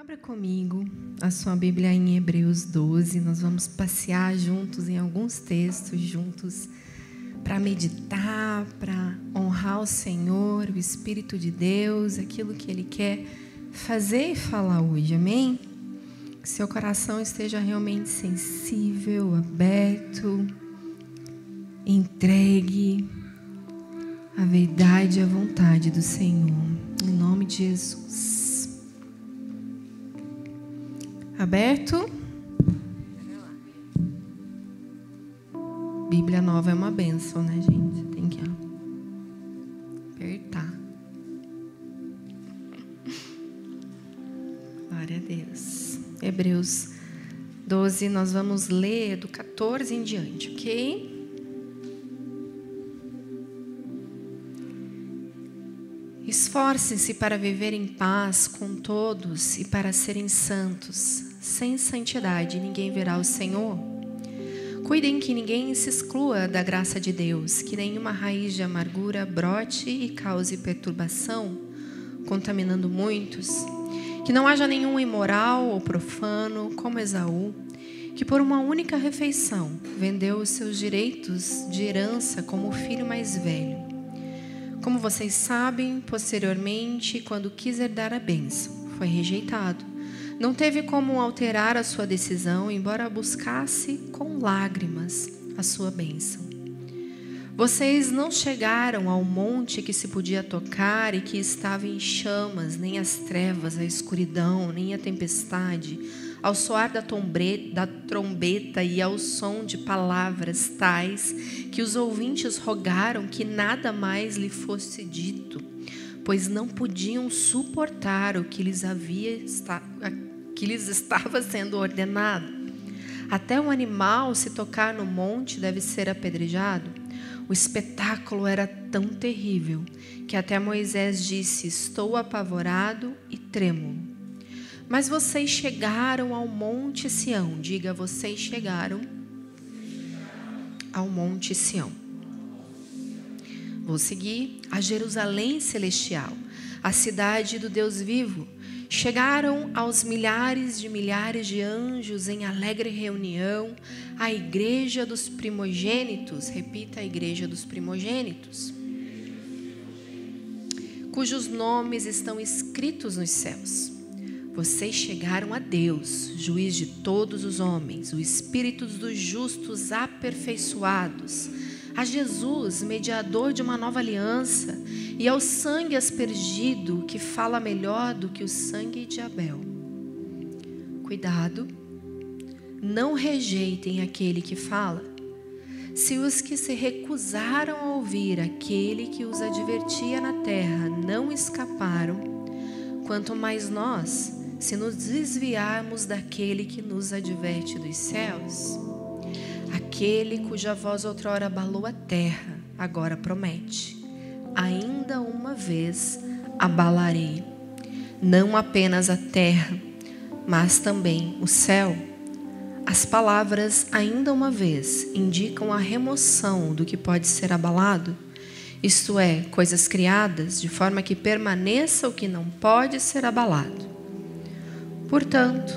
Abra comigo a sua Bíblia em Hebreus 12. Nós vamos passear juntos em alguns textos, juntos, para meditar, para honrar o Senhor, o Espírito de Deus, aquilo que Ele quer fazer e falar hoje, amém? Que seu coração esteja realmente sensível, aberto, entregue à verdade e à vontade do Senhor. Em nome de Jesus. Aberto? Bíblia nova é uma benção, né, gente? Tem que apertar. Glória a Deus. Hebreus 12, nós vamos ler do 14 em diante, ok? Esforcem-se para viver em paz com todos e para serem santos. Sem santidade ninguém verá o Senhor. Cuidem que ninguém se exclua da graça de Deus, que nenhuma raiz de amargura brote e cause perturbação, contaminando muitos. Que não haja nenhum imoral ou profano, como Esaú, que por uma única refeição vendeu os seus direitos de herança como o filho mais velho como vocês sabem, posteriormente, quando quis herdar a bênção, foi rejeitado. Não teve como alterar a sua decisão, embora buscasse com lágrimas a sua bênção. Vocês não chegaram ao monte que se podia tocar e que estava em chamas, nem as trevas, a escuridão, nem a tempestade, ao soar da, da trombeta e ao som de palavras tais que os ouvintes rogaram que nada mais lhe fosse dito, pois não podiam suportar o que lhes havia que lhes estava sendo ordenado. Até um animal se tocar no monte deve ser apedrejado. O espetáculo era tão terrível que até Moisés disse: Estou apavorado e trêmulo. Mas vocês chegaram ao Monte Sião. Diga, vocês chegaram ao Monte Sião. Vou seguir a Jerusalém Celestial, a cidade do Deus vivo. Chegaram aos milhares de milhares de anjos em alegre reunião, a igreja dos primogênitos. Repita, a igreja dos primogênitos. Cujos nomes estão escritos nos céus. Vocês chegaram a Deus, juiz de todos os homens, o Espírito dos justos aperfeiçoados, a Jesus, mediador de uma nova aliança, e ao sangue aspergido, que fala melhor do que o sangue de Abel. Cuidado, não rejeitem aquele que fala. Se os que se recusaram a ouvir aquele que os advertia na terra não escaparam, quanto mais nós, se nos desviarmos daquele que nos adverte dos céus, aquele cuja voz outrora abalou a terra, agora promete: ainda uma vez abalarei, não apenas a terra, mas também o céu. As palavras ainda uma vez indicam a remoção do que pode ser abalado, isto é, coisas criadas, de forma que permaneça o que não pode ser abalado. Portanto,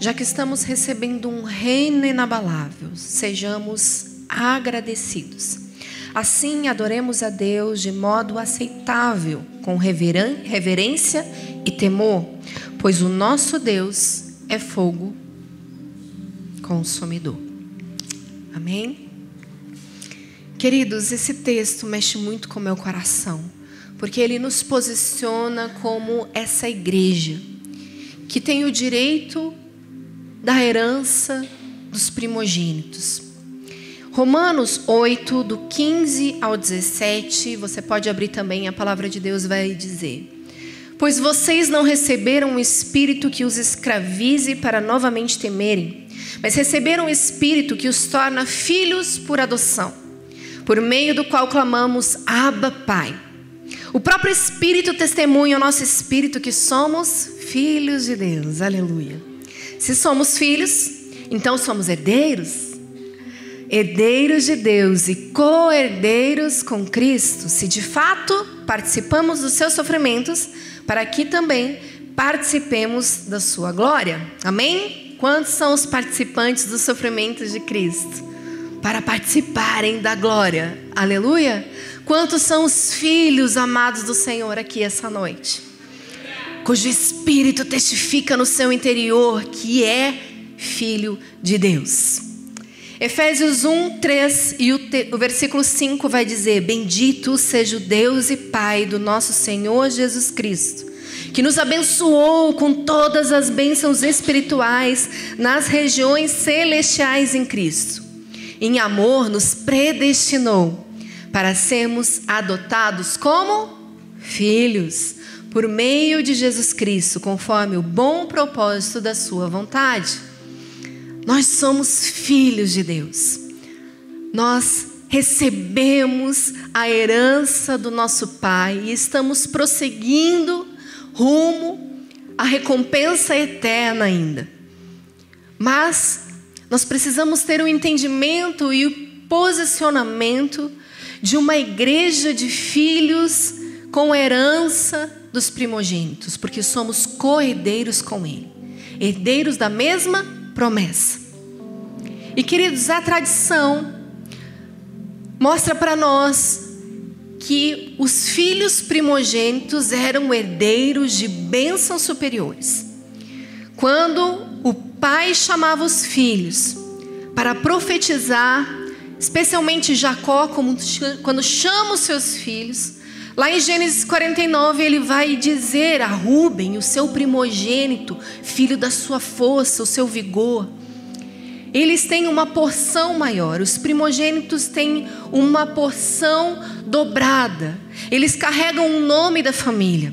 já que estamos recebendo um reino inabalável, sejamos agradecidos. Assim, adoremos a Deus de modo aceitável, com reverência e temor, pois o nosso Deus é fogo consumidor. Amém? Queridos, esse texto mexe muito com o meu coração, porque ele nos posiciona como essa igreja que tem o direito da herança dos primogênitos. Romanos 8, do 15 ao 17, você pode abrir também, a palavra de Deus vai dizer: Pois vocês não receberam um espírito que os escravize para novamente temerem, mas receberam um espírito que os torna filhos por adoção, por meio do qual clamamos: Abba, Pai. O próprio Espírito testemunha ao nosso espírito que somos filhos de Deus. Aleluia. Se somos filhos, então somos herdeiros. Herdeiros de Deus e co-herdeiros com Cristo, se de fato participamos dos seus sofrimentos, para que também participemos da sua glória. Amém? Quantos são os participantes dos sofrimentos de Cristo? Para participarem da glória. Aleluia? Quantos são os filhos amados do Senhor aqui essa noite? Cujo espírito testifica no seu interior que é filho de Deus. Efésios 1, 3 e o, te, o versículo 5 vai dizer: Bendito seja o Deus e Pai do nosso Senhor Jesus Cristo, que nos abençoou com todas as bênçãos espirituais nas regiões celestiais em Cristo. Em amor, nos predestinou para sermos adotados como filhos, por meio de Jesus Cristo, conforme o bom propósito da Sua vontade nós somos filhos de Deus. Nós recebemos a herança do nosso Pai e estamos prosseguindo rumo à recompensa eterna ainda. Mas nós precisamos ter o um entendimento e o posicionamento de uma igreja de filhos com herança dos primogênitos, porque somos co-herdeiros com Ele, herdeiros da mesma promessa. E queridos, a tradição mostra para nós que os filhos primogênitos eram herdeiros de bênçãos superiores. Quando o pai chamava os filhos para profetizar, especialmente Jacó, quando chama os seus filhos, Lá em Gênesis 49, ele vai dizer a Rubem, o seu primogênito, filho da sua força, o seu vigor. Eles têm uma porção maior, os primogênitos têm uma porção dobrada. Eles carregam o nome da família.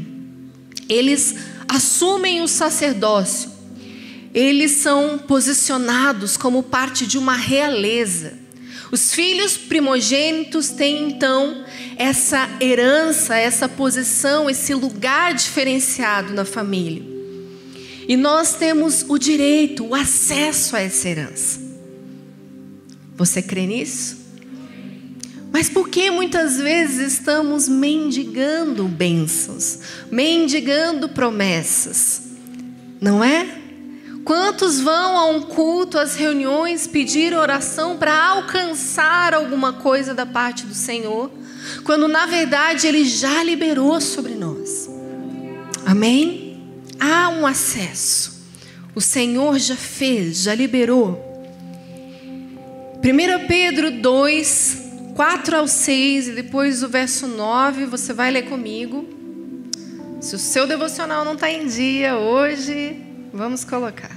Eles assumem o sacerdócio. Eles são posicionados como parte de uma realeza. Os filhos primogênitos têm então essa herança, essa posição, esse lugar diferenciado na família. E nós temos o direito, o acesso a essa herança. Você crê nisso? Mas por que muitas vezes estamos mendigando bênçãos, mendigando promessas? Não é? Quantos vão a um culto, às reuniões, pedir oração para alcançar alguma coisa da parte do Senhor, quando na verdade Ele já liberou sobre nós? Amém? Há um acesso. O Senhor já fez, já liberou. 1 Pedro 2, 4 ao 6 e depois o verso 9, você vai ler comigo. Se o seu devocional não está em dia hoje, vamos colocar.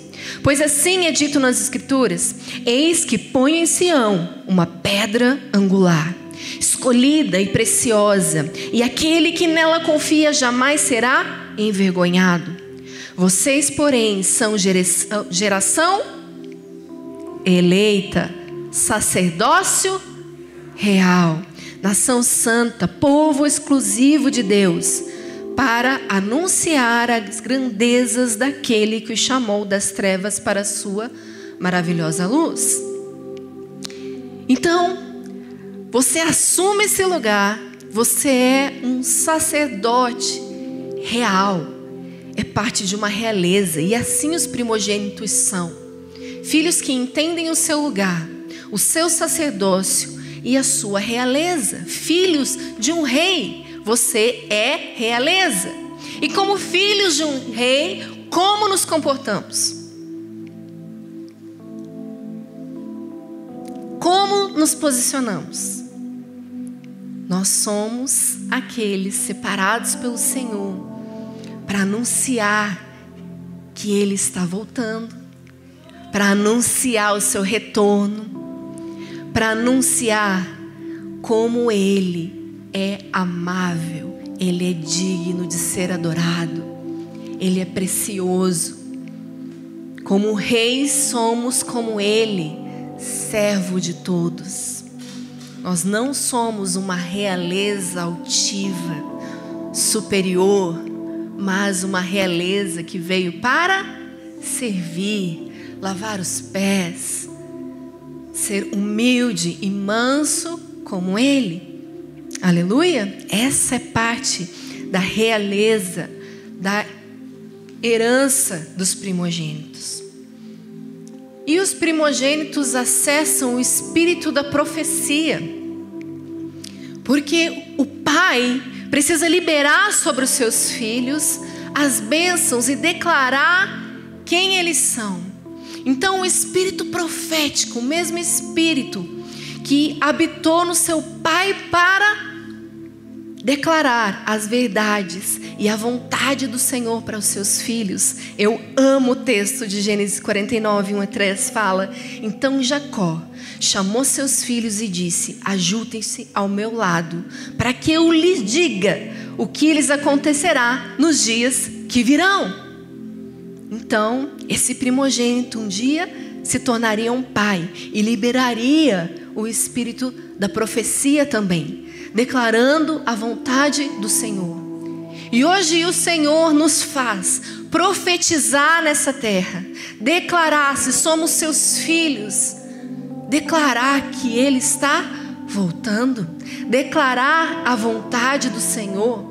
Pois assim é dito nas Escrituras: Eis que ponho em Sião uma pedra angular, escolhida e preciosa, e aquele que nela confia jamais será envergonhado. Vocês, porém, são geração eleita, sacerdócio real, nação santa, povo exclusivo de Deus para anunciar as grandezas daquele que o chamou das trevas para a sua maravilhosa luz. Então, você assume esse lugar, você é um sacerdote real, é parte de uma realeza, e assim os primogênitos são. Filhos que entendem o seu lugar, o seu sacerdócio e a sua realeza, filhos de um rei você é realeza. E como filhos de um rei, como nos comportamos? Como nos posicionamos? Nós somos aqueles separados pelo Senhor para anunciar que Ele está voltando, para anunciar o seu retorno, para anunciar como Ele é amável, ele é digno de ser adorado, Ele é precioso. Como reis somos como Ele, servo de todos. Nós não somos uma realeza altiva, superior, mas uma realeza que veio para servir, lavar os pés, ser humilde e manso como Ele. Aleluia? Essa é parte da realeza, da herança dos primogênitos. E os primogênitos acessam o espírito da profecia, porque o pai precisa liberar sobre os seus filhos as bênçãos e declarar quem eles são. Então, o espírito profético, o mesmo espírito que habitou no seu pai para declarar as verdades e a vontade do Senhor para os seus filhos. Eu amo o texto de Gênesis 49, 1 a 3, fala: Então Jacó chamou seus filhos e disse: Ajuntem-se ao meu lado, para que eu lhes diga o que lhes acontecerá nos dias que virão. Então, esse primogênito um dia se tornaria um pai e liberaria o espírito da profecia também declarando a vontade do Senhor. E hoje o Senhor nos faz profetizar nessa terra, declarar se somos seus filhos, declarar que Ele está voltando, declarar a vontade do Senhor.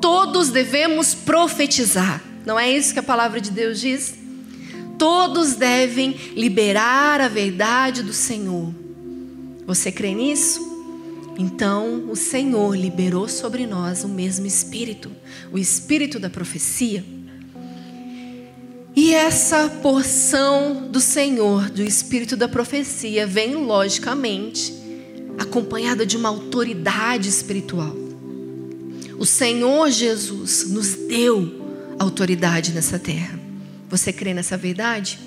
Todos devemos profetizar, não é isso que a palavra de Deus diz? Todos devem liberar a verdade do Senhor. Você crê nisso? Então o Senhor liberou sobre nós o mesmo Espírito, o Espírito da profecia. E essa porção do Senhor, do Espírito da profecia, vem logicamente acompanhada de uma autoridade espiritual. O Senhor Jesus nos deu autoridade nessa terra. Você crê nessa verdade?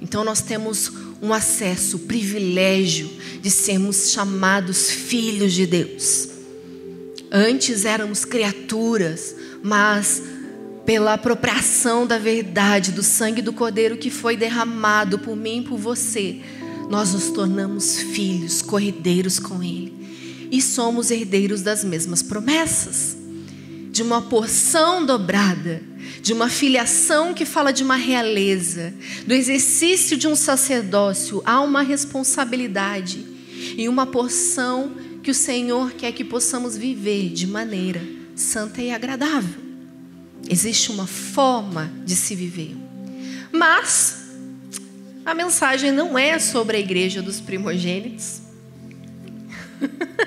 Então nós temos um acesso, o privilégio de sermos chamados filhos de Deus. Antes éramos criaturas, mas pela apropriação da verdade do sangue do Cordeiro que foi derramado por mim e por você, nós nos tornamos filhos, corredeiros com Ele. E somos herdeiros das mesmas promessas, de uma porção dobrada de uma filiação que fala de uma realeza, do exercício de um sacerdócio, há uma responsabilidade e uma porção que o Senhor quer que possamos viver de maneira santa e agradável. Existe uma forma de se viver. Mas a mensagem não é sobre a igreja dos primogênitos.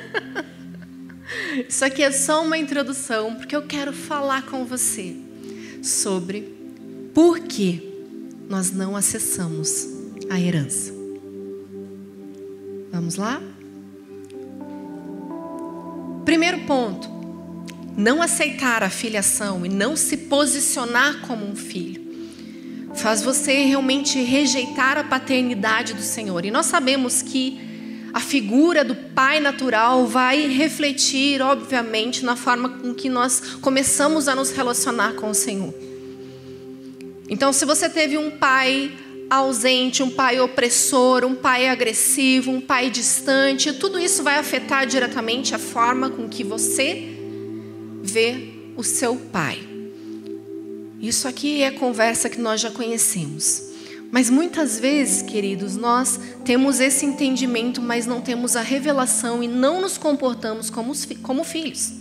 Isso aqui é só uma introdução, porque eu quero falar com você sobre por que nós não acessamos a herança. Vamos lá? Primeiro ponto: não aceitar a filiação e não se posicionar como um filho faz você realmente rejeitar a paternidade do Senhor. E nós sabemos que a figura do pai natural vai refletir, obviamente, na forma com que nós começamos a nos relacionar com o Senhor. Então, se você teve um pai ausente, um pai opressor, um pai agressivo, um pai distante, tudo isso vai afetar diretamente a forma com que você vê o seu pai. Isso aqui é conversa que nós já conhecemos. Mas muitas vezes, queridos, nós temos esse entendimento, mas não temos a revelação e não nos comportamos como, como filhos.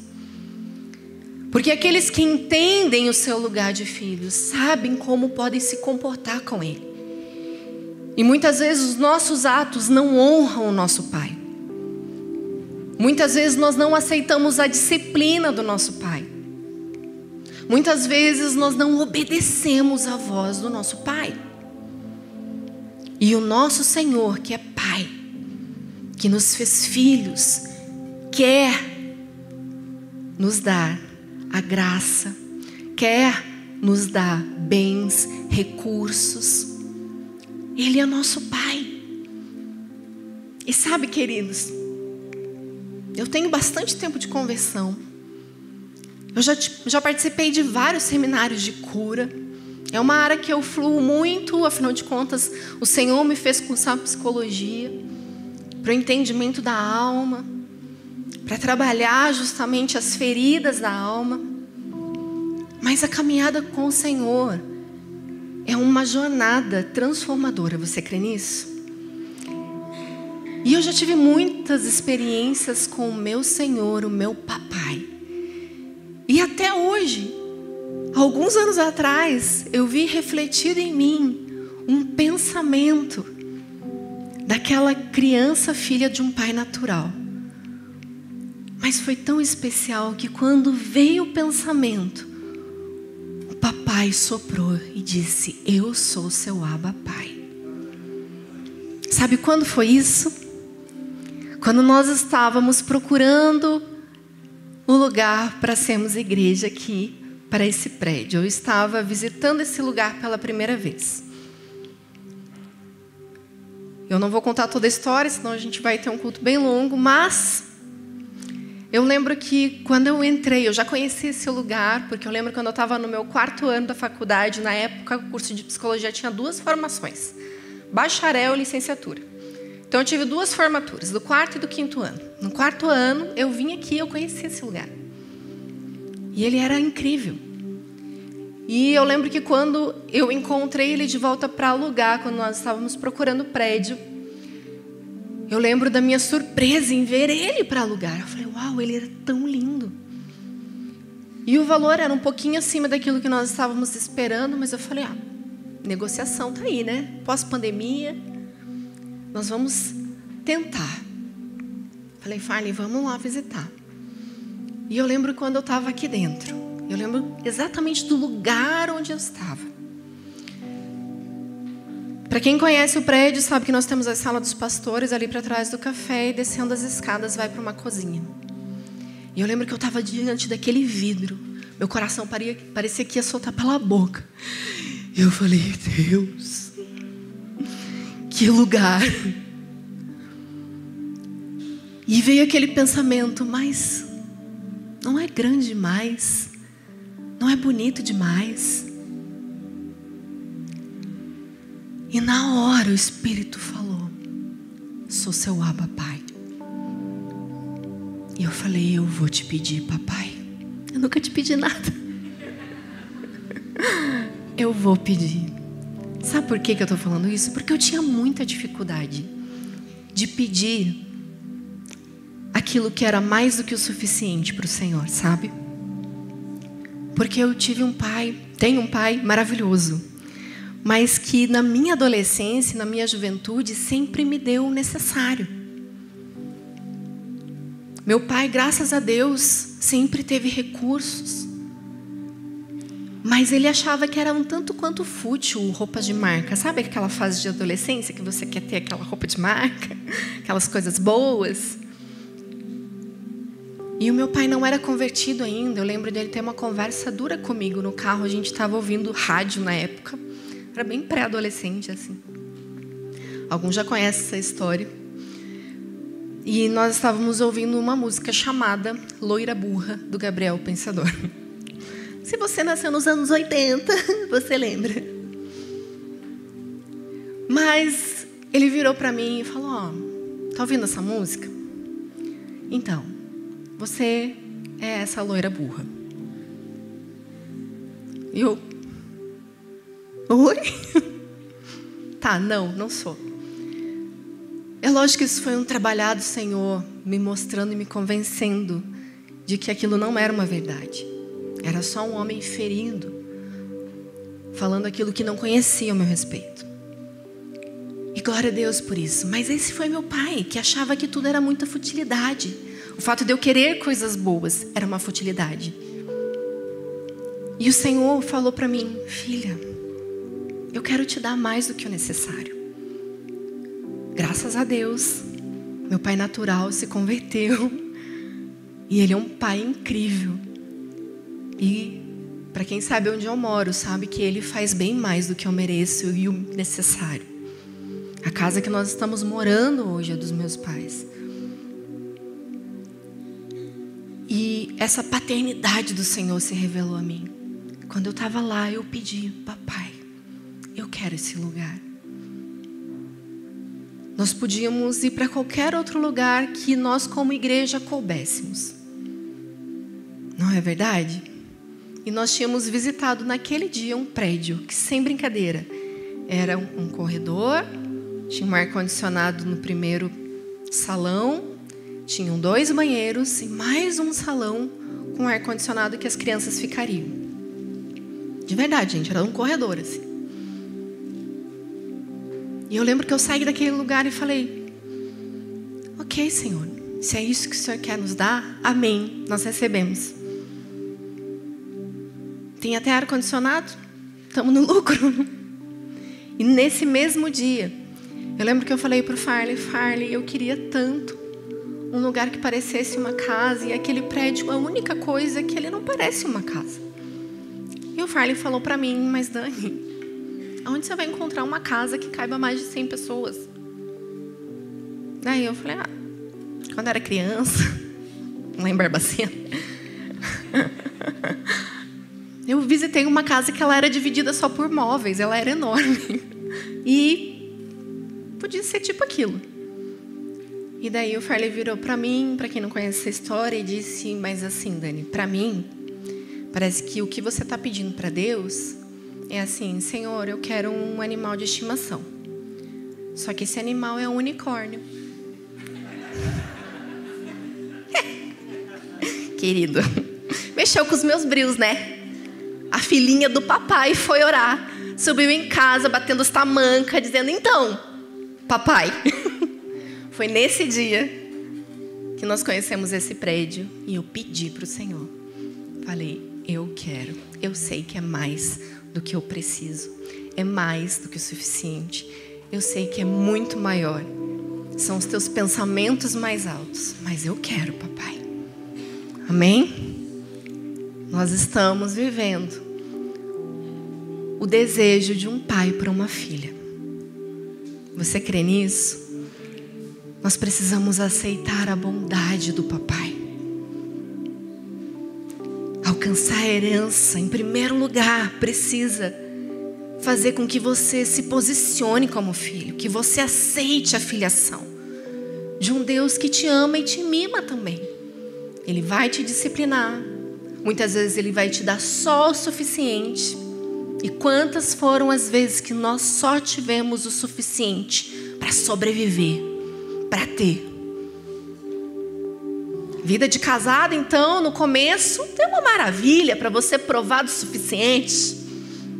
Porque aqueles que entendem o seu lugar de filhos sabem como podem se comportar com ele. E muitas vezes os nossos atos não honram o nosso pai. Muitas vezes nós não aceitamos a disciplina do nosso pai. Muitas vezes nós não obedecemos à voz do nosso pai. E o nosso Senhor, que é Pai, que nos fez filhos, quer nos dar a graça, quer nos dar bens, recursos. Ele é nosso Pai. E sabe, queridos, eu tenho bastante tempo de conversão. Eu já, já participei de vários seminários de cura. É uma área que eu fluo muito, afinal de contas, o Senhor me fez cursar psicologia para o entendimento da alma, para trabalhar justamente as feridas da alma. Mas a caminhada com o Senhor é uma jornada transformadora. Você crê nisso? E eu já tive muitas experiências com o meu Senhor, o meu papai. E até hoje, alguns anos atrás, eu vi refletido em mim um pensamento daquela criança filha de um pai natural. Mas foi tão especial que quando veio o pensamento, o papai soprou e disse: Eu sou seu Abba Pai. Sabe quando foi isso? Quando nós estávamos procurando o um lugar para sermos igreja aqui, para esse prédio, eu estava visitando esse lugar pela primeira vez. Eu não vou contar toda a história, senão a gente vai ter um culto bem longo, mas eu lembro que quando eu entrei, eu já conhecia esse lugar, porque eu lembro quando eu estava no meu quarto ano da faculdade, na época, o curso de psicologia tinha duas formações: bacharel e licenciatura. Então eu tive duas formaturas, do quarto e do quinto ano. No quarto ano, eu vim aqui, eu conheci esse lugar. E ele era incrível. E eu lembro que quando eu encontrei ele de volta para alugar, quando nós estávamos procurando prédio, eu lembro da minha surpresa em ver ele para alugar. Eu falei, uau, ele era tão lindo. E o valor era um pouquinho acima daquilo que nós estávamos esperando, mas eu falei, ah, negociação tá aí, né? Pós-pandemia, nós vamos tentar. Falei, Farley, vamos lá visitar. E eu lembro quando eu estava aqui dentro. Eu lembro exatamente do lugar onde eu estava. Para quem conhece o prédio, sabe que nós temos a sala dos pastores ali para trás do café e descendo as escadas vai para uma cozinha. E eu lembro que eu estava diante daquele vidro. Meu coração parecia que ia soltar pela boca. E eu falei, Deus, que lugar. E veio aquele pensamento, mas não é grande demais, não é bonito demais. E na hora o Espírito falou: Sou seu Abba Pai. E eu falei: Eu vou te pedir, papai. Eu nunca te pedi nada. Eu vou pedir. Sabe por que, que eu estou falando isso? Porque eu tinha muita dificuldade de pedir aquilo que era mais do que o suficiente para o Senhor, sabe? Porque eu tive um pai, tenho um pai maravilhoso, mas que na minha adolescência, na minha juventude, sempre me deu o necessário. Meu pai, graças a Deus, sempre teve recursos. Mas ele achava que era um tanto quanto fútil roupas de marca. Sabe aquela fase de adolescência que você quer ter aquela roupa de marca? Aquelas coisas boas? E o meu pai não era convertido ainda. Eu lembro dele ter uma conversa dura comigo no carro. A gente estava ouvindo rádio na época. Era bem pré-adolescente, assim. Alguns já conhecem essa história. E nós estávamos ouvindo uma música chamada Loira Burra, do Gabriel Pensador. Se você nasceu nos anos 80, você lembra. Mas ele virou para mim e falou: Ó, oh, tá ouvindo essa música? Então, você é essa loira burra. E eu. Oi? tá, não, não sou. É lógico que isso foi um trabalhado, Senhor, me mostrando e me convencendo de que aquilo não era uma verdade. Era só um homem ferindo, falando aquilo que não conhecia ao meu respeito. E glória a Deus por isso. Mas esse foi meu pai, que achava que tudo era muita futilidade. O fato de eu querer coisas boas era uma futilidade. E o Senhor falou para mim: Filha, eu quero te dar mais do que o necessário. Graças a Deus, meu pai natural se converteu. E ele é um pai incrível. E para quem sabe onde eu moro, sabe que ele faz bem mais do que eu mereço e o necessário. A casa que nós estamos morando hoje é dos meus pais. E essa paternidade do Senhor se revelou a mim. Quando eu estava lá, eu pedi, papai, eu quero esse lugar. Nós podíamos ir para qualquer outro lugar que nós, como igreja, coubéssemos. Não é verdade? E nós tínhamos visitado naquele dia um prédio que, sem brincadeira, era um corredor, tinha um ar-condicionado no primeiro salão, tinham dois banheiros e mais um salão com ar-condicionado que as crianças ficariam. De verdade, gente, era um corredor assim. E eu lembro que eu saí daquele lugar e falei: Ok, Senhor, se é isso que o Senhor quer nos dar, amém, nós recebemos. Tem até ar-condicionado, estamos no lucro. E nesse mesmo dia, eu lembro que eu falei para o Farley: Farley, eu queria tanto um lugar que parecesse uma casa, e aquele prédio, a única coisa é que ele não parece uma casa. E o Farley falou para mim: Mas Dani, Onde você vai encontrar uma casa que caiba mais de 100 pessoas? Daí eu falei, ah, quando era criança, lá em Barbacena, eu visitei uma casa que ela era dividida só por móveis, ela era enorme. E podia ser tipo aquilo. E daí o Farley virou para mim, para quem não conhece essa história, e disse: Mas assim, Dani, para mim, parece que o que você está pedindo para Deus é assim: Senhor, eu quero um animal de estimação. Só que esse animal é um unicórnio. Querido, mexeu com os meus brios, né? A filhinha do papai foi orar. Subiu em casa, batendo os tamanca, dizendo: Então, papai. foi nesse dia que nós conhecemos esse prédio e eu pedi para o Senhor. Falei: Eu quero, eu sei que é mais do que eu preciso, é mais do que o suficiente. Eu sei que é muito maior. São os teus pensamentos mais altos, mas eu quero, papai. Amém? Nós estamos vivendo o desejo de um pai para uma filha. Você crê nisso? Nós precisamos aceitar a bondade do papai alcançar a herança, em primeiro lugar, precisa fazer com que você se posicione como filho, que você aceite a filiação de um Deus que te ama e te mima também. Ele vai te disciplinar, muitas vezes ele vai te dar só o suficiente. E quantas foram as vezes que nós só tivemos o suficiente para sobreviver, para ter? Vida de casado, então, no começo, é uma maravilha para você provar o suficiente,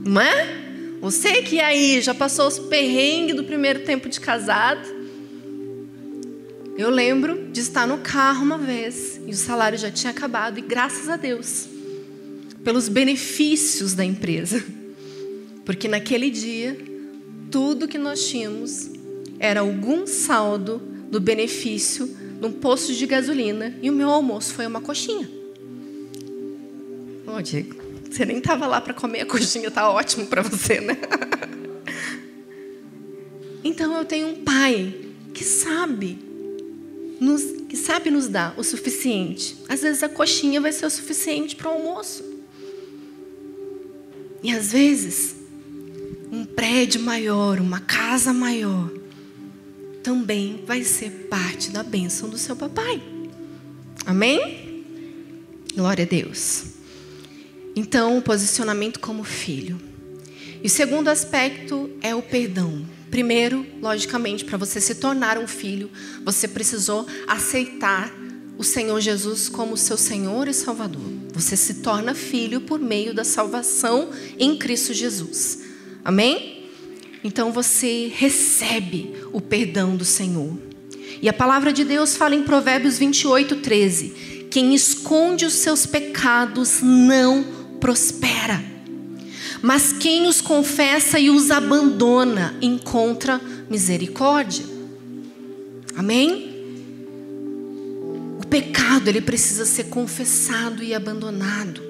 não é? Você que aí já passou os perrengues do primeiro tempo de casado. Eu lembro de estar no carro uma vez e o salário já tinha acabado, e graças a Deus, pelos benefícios da empresa. Porque naquele dia, tudo que nós tínhamos era algum saldo do benefício num posto de gasolina e o meu almoço foi uma coxinha. Ô, Diego, você nem estava lá para comer a coxinha, tá ótimo para você, né? Então eu tenho um pai que sabe nos, que sabe nos dar o suficiente. Às vezes a coxinha vai ser o suficiente para o almoço. E às vezes um prédio maior, uma casa maior, também vai ser parte da bênção do seu papai. Amém? Glória a Deus. Então, o posicionamento como filho. E o segundo aspecto é o perdão. Primeiro, logicamente, para você se tornar um filho, você precisou aceitar o Senhor Jesus como seu Senhor e Salvador. Você se torna filho por meio da salvação em Cristo Jesus. Amém? Então você recebe o perdão do Senhor. E a palavra de Deus fala em Provérbios 28, 13: Quem esconde os seus pecados não prospera, mas quem os confessa e os abandona encontra misericórdia. Amém? O pecado ele precisa ser confessado e abandonado.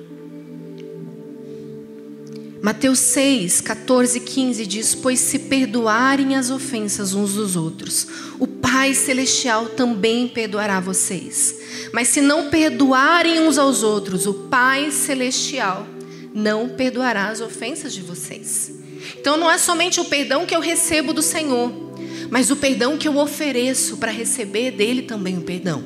Mateus 6, 14 e 15 diz: Pois se perdoarem as ofensas uns dos outros, o Pai Celestial também perdoará vocês. Mas se não perdoarem uns aos outros, o Pai Celestial não perdoará as ofensas de vocês. Então não é somente o perdão que eu recebo do Senhor, mas o perdão que eu ofereço para receber dele também o perdão.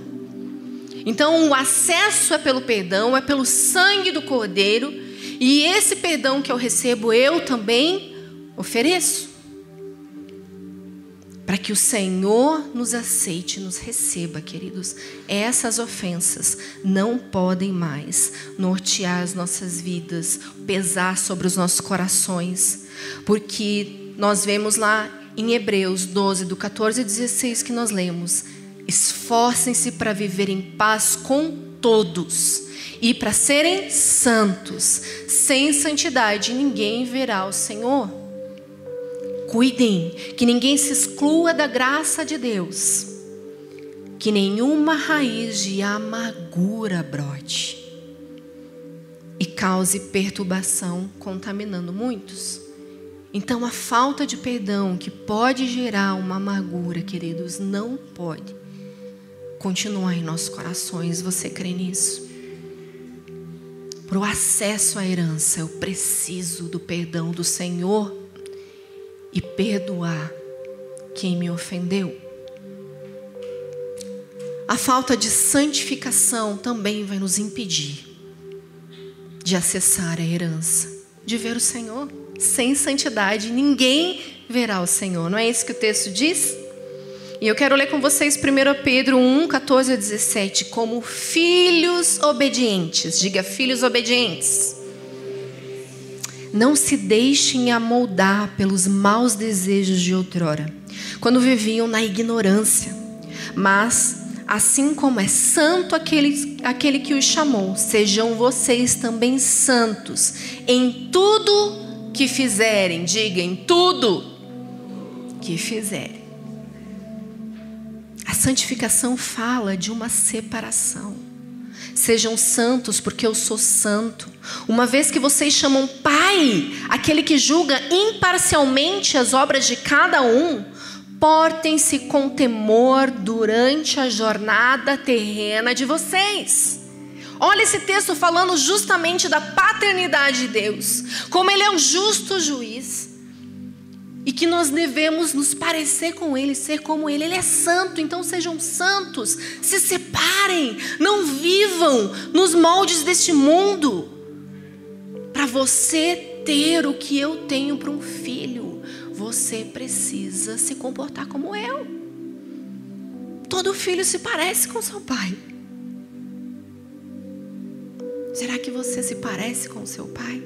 Então o acesso é pelo perdão, é pelo sangue do Cordeiro e esse perdão que eu recebo, eu também ofereço. Para que o Senhor nos aceite, nos receba, queridos. Essas ofensas não podem mais nortear as nossas vidas, pesar sobre os nossos corações. Porque nós vemos lá em Hebreus 12, do 14 e 16 que nós lemos: esforcem-se para viver em paz com todos e para serem santos. Sem santidade ninguém verá o Senhor. Cuidem que ninguém se exclua da graça de Deus, que nenhuma raiz de amargura brote e cause perturbação, contaminando muitos. Então, a falta de perdão que pode gerar uma amargura, queridos, não pode continuar em nossos corações. Você crê nisso? Para o acesso à herança, eu preciso do perdão do Senhor e perdoar quem me ofendeu. A falta de santificação também vai nos impedir de acessar a herança, de ver o Senhor. Sem santidade, ninguém verá o Senhor. Não é isso que o texto diz? E eu quero ler com vocês 1 Pedro 1, 14 a 17, como filhos obedientes. Diga, filhos obedientes. Não se deixem amoldar pelos maus desejos de outrora, quando viviam na ignorância. Mas, assim como é santo aquele, aquele que os chamou, sejam vocês também santos em tudo que fizerem. Diga, em tudo que fizerem. A santificação fala de uma separação. Sejam santos, porque eu sou santo. Uma vez que vocês chamam Pai, aquele que julga imparcialmente as obras de cada um, portem-se com temor durante a jornada terrena de vocês. Olha esse texto falando justamente da paternidade de Deus, como Ele é um justo juiz e que nós devemos nos parecer com Ele, ser como Ele. Ele é santo, então sejam santos, se separem, não vivam nos moldes deste mundo. Para você ter o que eu tenho para um filho, você precisa se comportar como eu. Todo filho se parece com seu pai. Será que você se parece com seu pai?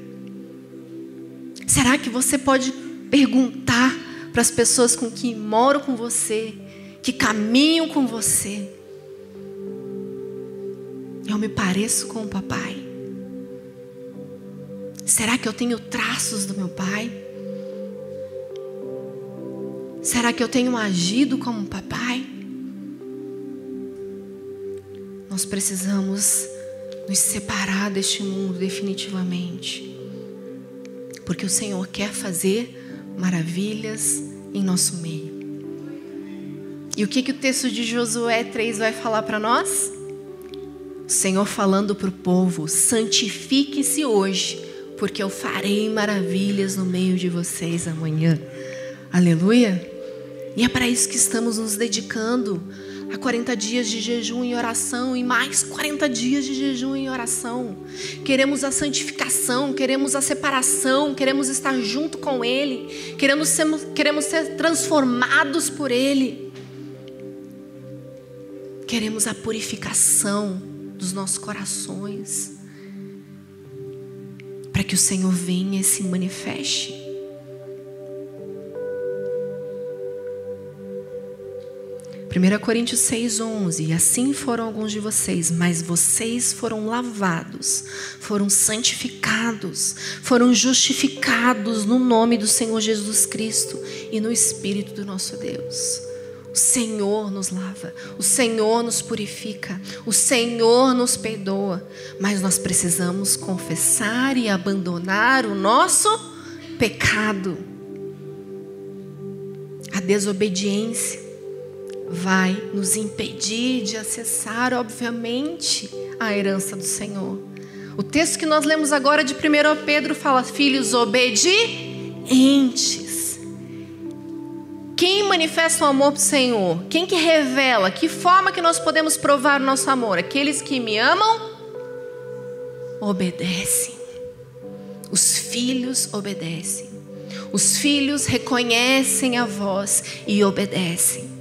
Será que você pode perguntar para as pessoas com que moram com você, que caminham com você. Eu me pareço com o papai? Será que eu tenho traços do meu pai? Será que eu tenho agido como um papai? Nós precisamos nos separar deste mundo definitivamente. Porque o Senhor quer fazer maravilhas em nosso meio. E o que, que o texto de Josué 3 vai falar para nós? O Senhor falando para o povo: santifique-se hoje, porque eu farei maravilhas no meio de vocês amanhã. Aleluia! E é para isso que estamos nos dedicando a 40 dias de jejum e oração e mais 40 dias de jejum e oração. Queremos a santificação, queremos a separação, queremos estar junto com Ele, queremos ser, queremos ser transformados por Ele. Queremos a purificação dos nossos corações, para que o Senhor venha e se manifeste. 1 Coríntios 6,11: Assim foram alguns de vocês, mas vocês foram lavados, foram santificados, foram justificados no nome do Senhor Jesus Cristo e no Espírito do nosso Deus. O Senhor nos lava, o Senhor nos purifica, o Senhor nos perdoa, mas nós precisamos confessar e abandonar o nosso pecado. A desobediência vai nos impedir de acessar, obviamente, a herança do Senhor. O texto que nós lemos agora de 1 Pedro fala: Filhos obedientes quem manifesta o amor para o Senhor? Quem que revela? Que forma que nós podemos provar o nosso amor? Aqueles que me amam obedecem. Os filhos obedecem. Os filhos reconhecem a voz e obedecem.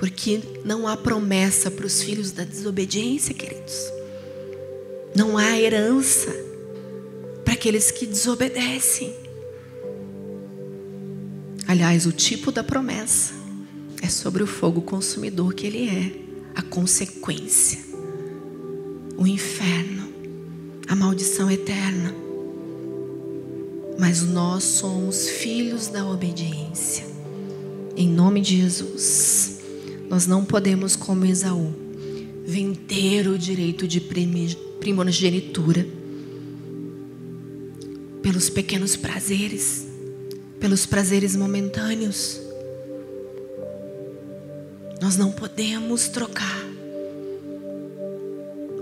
Porque não há promessa para os filhos da desobediência, queridos. Não há herança para aqueles que desobedecem. Aliás, o tipo da promessa é sobre o fogo consumidor que ele é, a consequência, o inferno, a maldição eterna. Mas nós somos filhos da obediência. Em nome de Jesus, nós não podemos, como Esaú, vender o direito de primogenitura pelos pequenos prazeres pelos prazeres momentâneos. Nós não podemos trocar.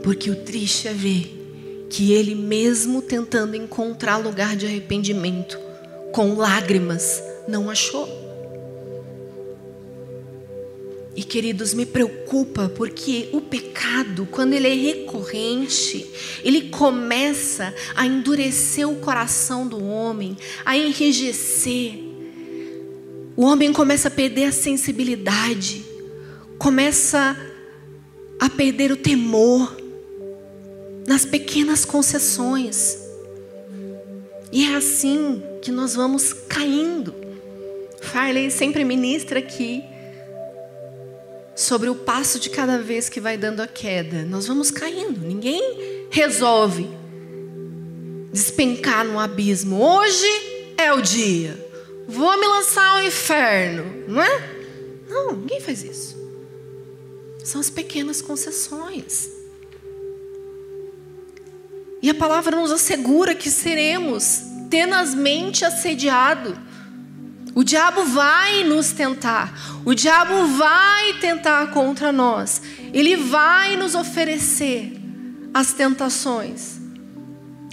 Porque o triste é ver que ele, mesmo tentando encontrar lugar de arrependimento, com lágrimas, não achou. E queridos, me preocupa porque o pecado, quando ele é recorrente, ele começa a endurecer o coração do homem, a enrijecer. O homem começa a perder a sensibilidade, começa a perder o temor nas pequenas concessões. E é assim que nós vamos caindo. Farley sempre ministra aqui sobre o passo de cada vez que vai dando a queda. Nós vamos caindo. Ninguém resolve despencar no abismo. Hoje é o dia. Vou me lançar ao inferno, não é? Não, ninguém faz isso. São as pequenas concessões. E a palavra nos assegura que seremos tenazmente assediados o diabo vai nos tentar, o diabo vai tentar contra nós, ele vai nos oferecer as tentações.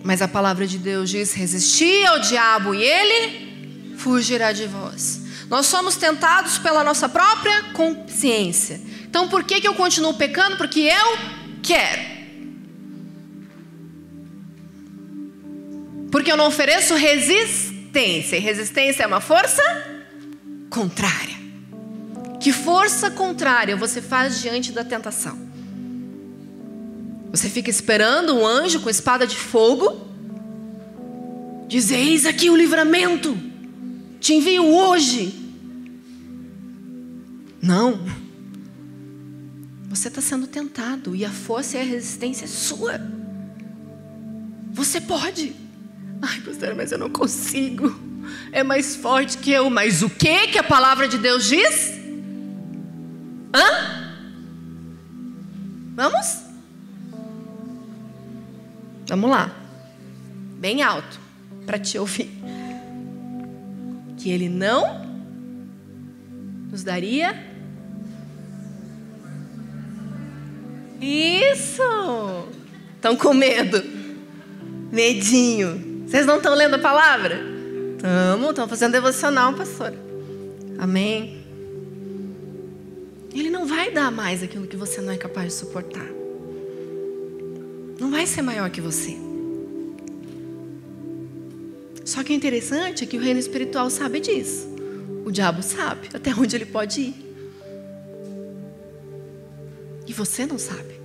Mas a palavra de Deus diz: resistir ao diabo e ele fugirá de vós. Nós somos tentados pela nossa própria consciência. Então por que, que eu continuo pecando? Porque eu quero. Porque eu não ofereço resistência resistência. E resistência é uma força contrária. Que força contrária você faz diante da tentação? Você fica esperando um anjo com espada de fogo? Diz: Eis aqui o livramento, te envio hoje. Não. Você está sendo tentado e a força e a resistência é sua. Você pode. Ai, pastor, mas eu não consigo. É mais forte que eu. Mas o que que a palavra de Deus diz? Hã? Vamos? Vamos lá. Bem alto para te ouvir. Que ele não nos daria Isso! Estão com medo? Medinho. Vocês não estão lendo a palavra? Estamos, estamos fazendo devocional, pastor. Amém. Ele não vai dar mais aquilo que você não é capaz de suportar. Não vai ser maior que você. Só que o interessante é que o reino espiritual sabe disso. O diabo sabe até onde ele pode ir. E você não sabe.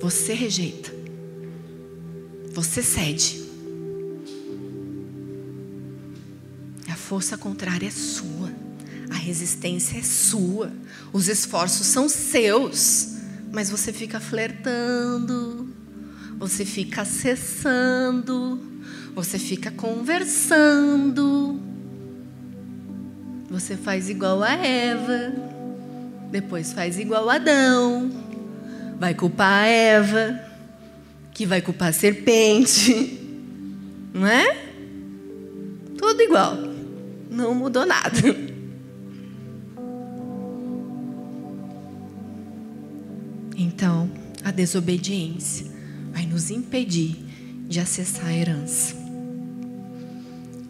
Você rejeita. Você cede. Força contrária é sua, a resistência é sua, os esforços são seus, mas você fica flertando, você fica acessando, você fica conversando, você faz igual a Eva, depois faz igual a Adão, vai culpar a Eva, que vai culpar a serpente, não é? Tudo igual, não mudou nada. Então, a desobediência vai nos impedir de acessar a herança.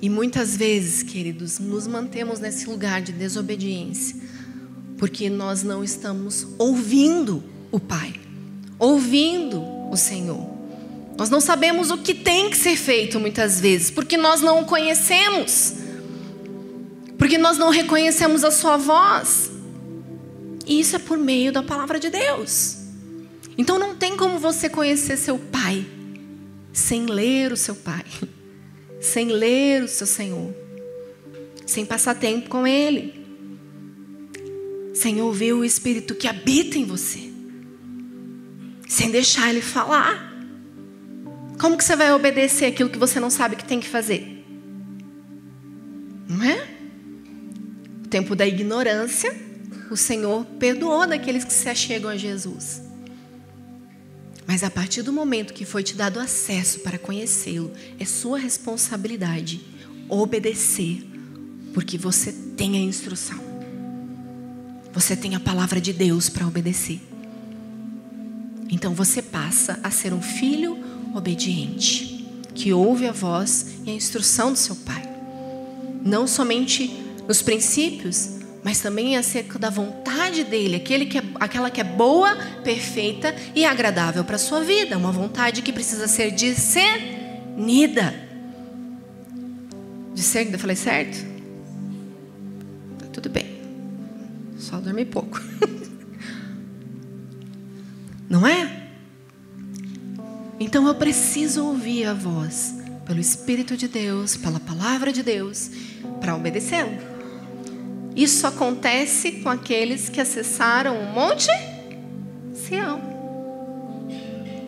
E muitas vezes, queridos, nos mantemos nesse lugar de desobediência, porque nós não estamos ouvindo o Pai, ouvindo o Senhor. Nós não sabemos o que tem que ser feito muitas vezes, porque nós não o conhecemos, porque nós não reconhecemos a Sua voz. E isso é por meio da palavra de Deus. Então não tem como você conhecer seu Pai sem ler o seu Pai sem ler o seu Senhor, sem passar tempo com Ele, sem ouvir o Espírito que habita em você, sem deixar Ele falar. Como que você vai obedecer aquilo que você não sabe que tem que fazer? Não é? Tempo da ignorância, o Senhor perdoou daqueles que se achegam a Jesus. Mas a partir do momento que foi te dado acesso para conhecê-lo, é sua responsabilidade obedecer, porque você tem a instrução. Você tem a palavra de Deus para obedecer. Então você passa a ser um filho obediente, que ouve a voz e a instrução do seu pai. Não somente nos princípios, mas também acerca da vontade dele, aquele que é, aquela que é boa, perfeita e agradável para a sua vida. Uma vontade que precisa ser discernida. Discernida, falei certo? Tá tudo bem. Só dormir pouco. Não é? Então eu preciso ouvir a voz pelo Espírito de Deus, pela palavra de Deus, para obedecê-lo. Isso acontece com aqueles que acessaram o Monte Sião.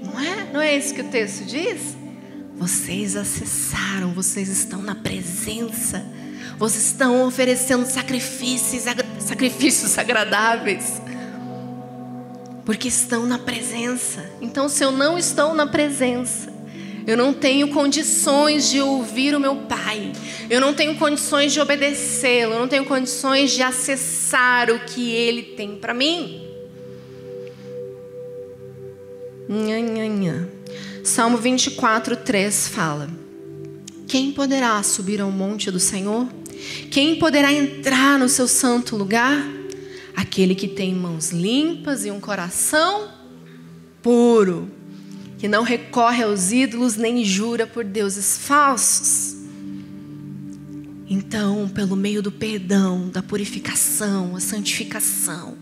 Não é? Não é isso que o texto diz? Vocês acessaram, vocês estão na presença. Vocês estão oferecendo sacrifícios, sacrifícios agradáveis. Porque estão na presença. Então, se eu não estou na presença, eu não tenho condições de ouvir o meu Pai. Eu não tenho condições de obedecê-lo. Eu não tenho condições de acessar o que Ele tem para mim. Nha, nha, nha. Salmo 24, 3 fala: Quem poderá subir ao monte do Senhor? Quem poderá entrar no seu santo lugar? Aquele que tem mãos limpas e um coração puro que não recorre aos ídolos nem jura por deuses falsos. Então, pelo meio do perdão, da purificação, a santificação,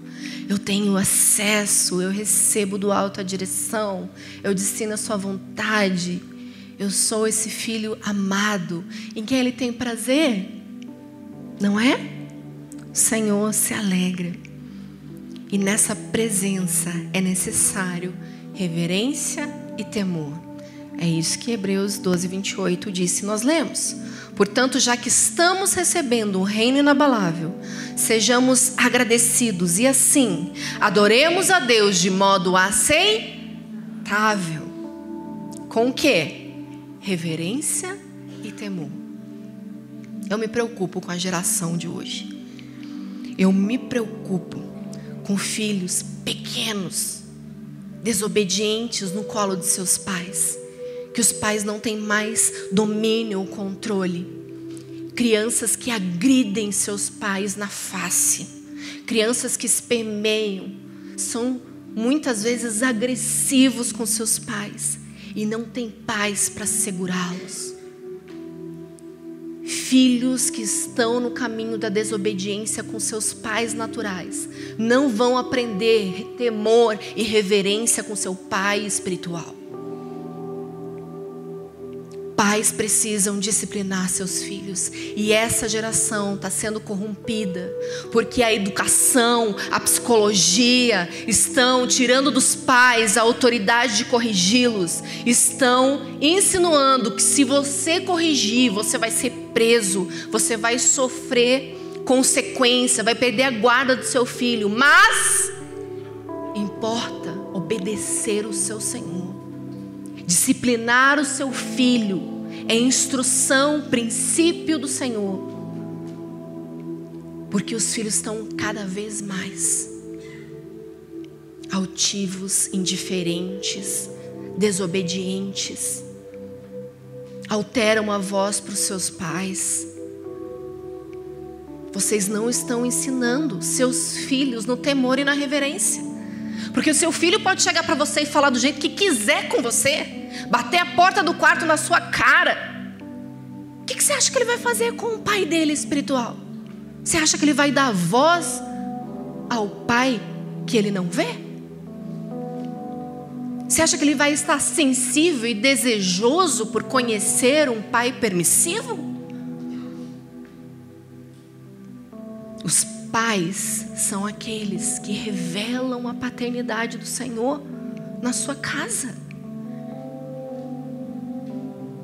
eu tenho acesso, eu recebo do alto a direção, eu destino a sua vontade. Eu sou esse filho amado em quem ele tem prazer. Não é? O Senhor se alegra. E nessa presença é necessário reverência e temor. É isso que Hebreus 12, 28 disse, nós lemos. Portanto, já que estamos recebendo um reino inabalável, sejamos agradecidos e assim adoremos a Deus de modo aceitável. Com o que? Reverência e temor. Eu me preocupo com a geração de hoje. Eu me preocupo com filhos pequenos desobedientes no colo de seus pais, que os pais não têm mais domínio ou controle, crianças que agridem seus pais na face, crianças que espermeiam, são muitas vezes agressivos com seus pais. E não têm paz para segurá-los filhos que estão no caminho da desobediência com seus pais naturais não vão aprender temor e reverência com seu pai espiritual. Pais precisam disciplinar seus filhos e essa geração está sendo corrompida porque a educação, a psicologia estão tirando dos pais a autoridade de corrigi-los, estão insinuando que se você corrigir, você vai ser preso, você vai sofrer consequência, vai perder a guarda do seu filho, mas importa obedecer o seu Senhor. Disciplinar o seu filho é instrução, princípio do Senhor. Porque os filhos estão cada vez mais altivos, indiferentes, desobedientes, alteram a voz para os seus pais. Vocês não estão ensinando seus filhos no temor e na reverência. Porque o seu filho pode chegar para você e falar do jeito que quiser com você, bater a porta do quarto na sua cara. O que, você acha que ele vai fazer com o pai dele espiritual? Você acha que ele vai dar voz ao pai que ele não vê? Você acha que ele vai estar sensível e desejoso por conhecer um pai permissivo? Os pais são aqueles que revelam a paternidade do Senhor na sua casa,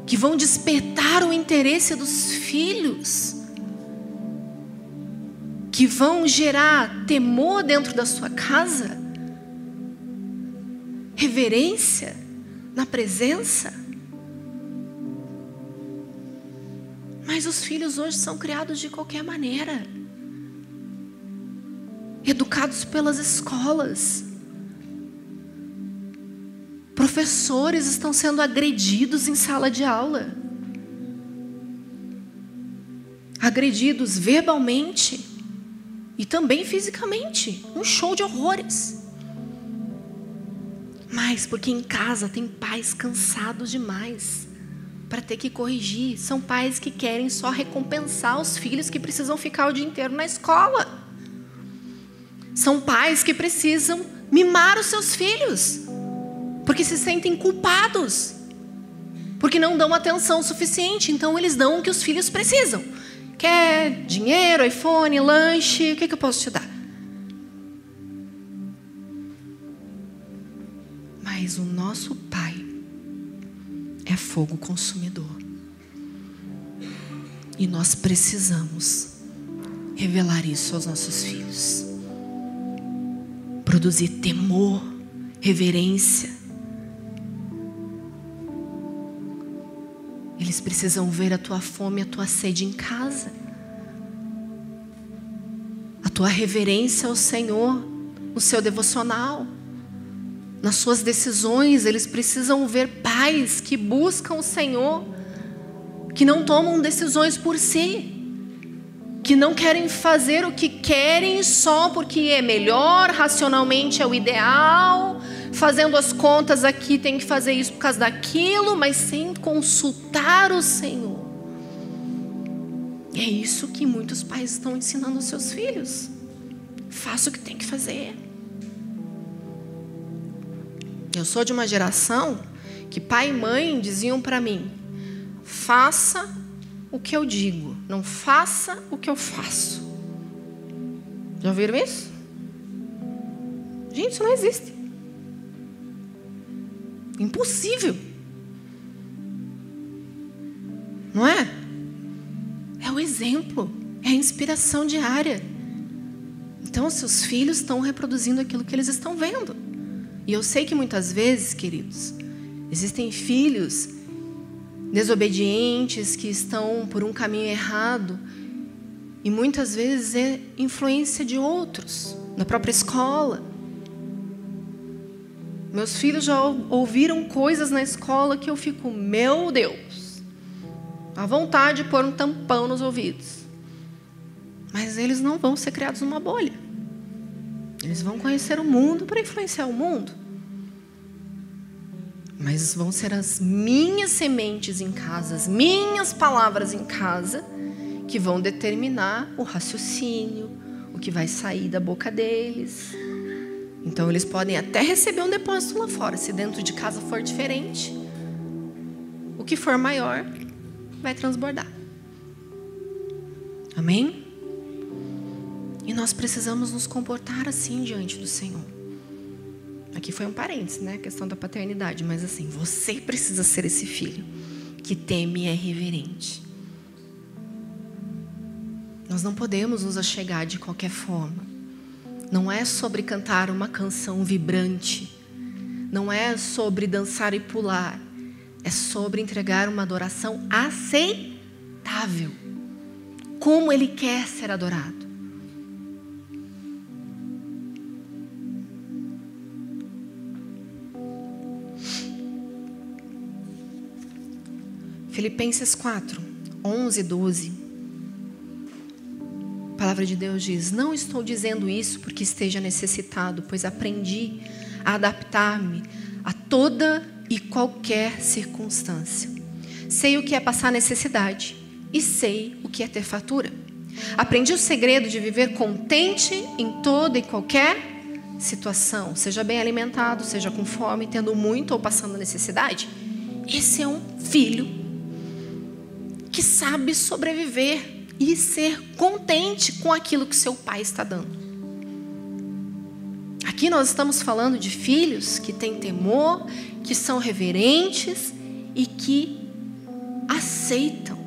que vão despertar o interesse dos filhos, que vão gerar temor dentro da sua casa reverência na presença. Mas os filhos hoje são criados de qualquer maneira, educados pelas escolas. Professores estão sendo agredidos em sala de aula, agredidos verbalmente e também fisicamente. Um show de horrores. Mas porque em casa tem pais cansados demais para ter que corrigir. São pais que querem só recompensar os filhos que precisam ficar o dia inteiro na escola. São pais que precisam mimar os seus filhos, porque se sentem culpados, porque não dão atenção suficiente. Então eles dão o que os filhos precisam. Quer dinheiro, iPhone, lanche, o que, que eu posso te dar? Mas o nosso Pai é fogo consumidor. E nós precisamos revelar isso aos nossos filhos. Produzir temor, reverência. Eles precisam ver a tua fome, a tua sede em casa. A tua reverência ao Senhor, o seu devocional nas suas decisões, eles precisam ver pais que buscam o Senhor, que não tomam decisões por si, que não querem fazer o que querem só porque é melhor, racionalmente é o ideal, fazendo as contas aqui tem que fazer isso por causa daquilo, mas sem consultar o Senhor. É isso que muitos pais estão ensinando aos seus filhos. Faça o que tem que fazer. Eu sou de uma geração que pai e mãe diziam para mim: faça o que eu digo, não faça o que eu faço. Já ouviram isso? Gente, isso não existe. Impossível. Não é? É o exemplo, é a inspiração diária. Então, seus filhos estão reproduzindo aquilo que eles estão vendo. E eu sei que muitas vezes, queridos, existem filhos desobedientes que estão por um caminho errado e muitas vezes é influência de outros, na própria escola. Meus filhos já ouviram coisas na escola que eu fico, meu Deus, a vontade de pôr um tampão nos ouvidos. Mas eles não vão ser criados numa bolha. Eles vão conhecer o mundo para influenciar o mundo. Mas vão ser as minhas sementes em casa, as minhas palavras em casa, que vão determinar o raciocínio, o que vai sair da boca deles. Então eles podem até receber um depósito lá fora, se dentro de casa for diferente. O que for maior vai transbordar. Amém? E nós precisamos nos comportar assim diante do Senhor. Aqui foi um parênteses, né? A questão da paternidade. Mas assim, você precisa ser esse filho que teme e é reverente. Nós não podemos nos achegar de qualquer forma. Não é sobre cantar uma canção vibrante. Não é sobre dançar e pular. É sobre entregar uma adoração aceitável. Como Ele quer ser adorado. Filipenses 4, 11 e 12. A palavra de Deus diz: Não estou dizendo isso porque esteja necessitado, pois aprendi a adaptar-me a toda e qualquer circunstância. Sei o que é passar necessidade e sei o que é ter fatura. Aprendi o segredo de viver contente em toda e qualquer situação, seja bem alimentado, seja com fome, tendo muito ou passando necessidade. Esse é um filho que sabe sobreviver e ser contente com aquilo que seu pai está dando. Aqui nós estamos falando de filhos que têm temor, que são reverentes e que aceitam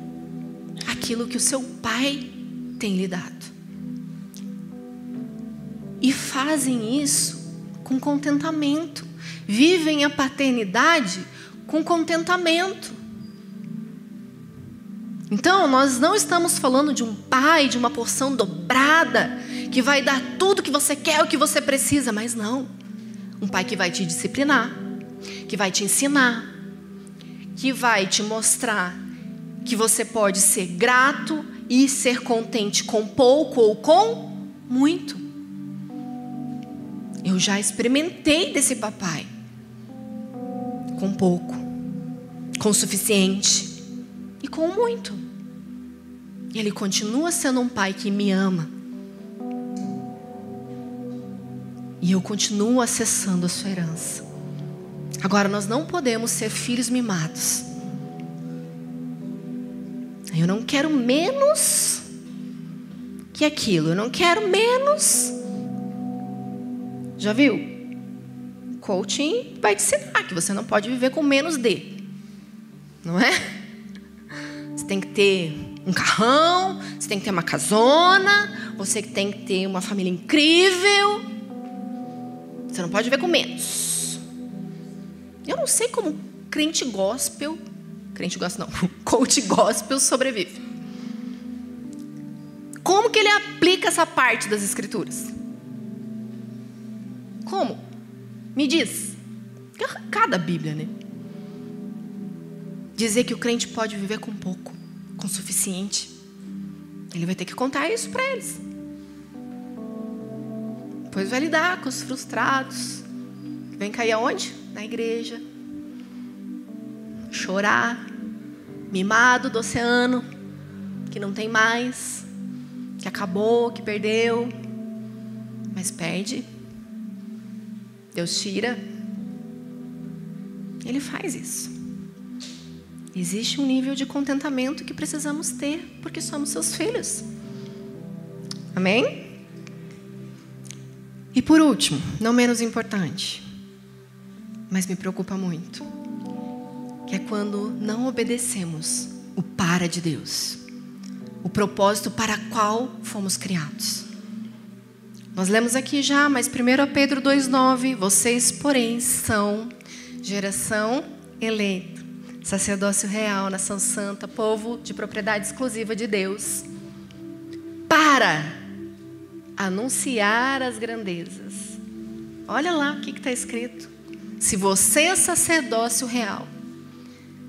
aquilo que o seu pai tem lhe dado. E fazem isso com contentamento. Vivem a paternidade com contentamento. Então, nós não estamos falando de um pai, de uma porção dobrada, que vai dar tudo que você quer, o que você precisa, mas não. Um pai que vai te disciplinar, que vai te ensinar, que vai te mostrar que você pode ser grato e ser contente com pouco ou com muito. Eu já experimentei desse papai. Com pouco, com o suficiente e com muito. Ele continua sendo um pai que me ama. E eu continuo acessando a sua herança. Agora, nós não podemos ser filhos mimados. Eu não quero menos que aquilo. Eu não quero menos. Já viu? Coaching vai te ensinar que você não pode viver com menos de. Não é? Tem que ter um carrão, você tem que ter uma casona, você tem que ter uma família incrível. Você não pode ver com menos. Eu não sei como crente gospel, crente gospel não, coach gospel sobrevive. Como que ele aplica essa parte das escrituras? Como? Me diz. Cada Bíblia, né? Dizer que o crente pode viver com pouco com suficiente. Ele vai ter que contar isso para eles. Depois vai lidar com os frustrados. Vem cair aonde? Na igreja. Chorar. Mimado do oceano. Que não tem mais. Que acabou, que perdeu. Mas perde. Deus tira. Ele faz isso. Existe um nível de contentamento que precisamos ter, porque somos seus filhos. Amém? E por último, não menos importante, mas me preocupa muito, que é quando não obedecemos o para de Deus, o propósito para qual fomos criados. Nós lemos aqui já, mas 1 Pedro 2,9: Vocês, porém, são geração eleita sacerdócio real, nação santa, povo de propriedade exclusiva de Deus, para anunciar as grandezas. Olha lá o que está escrito. Se você é sacerdócio real,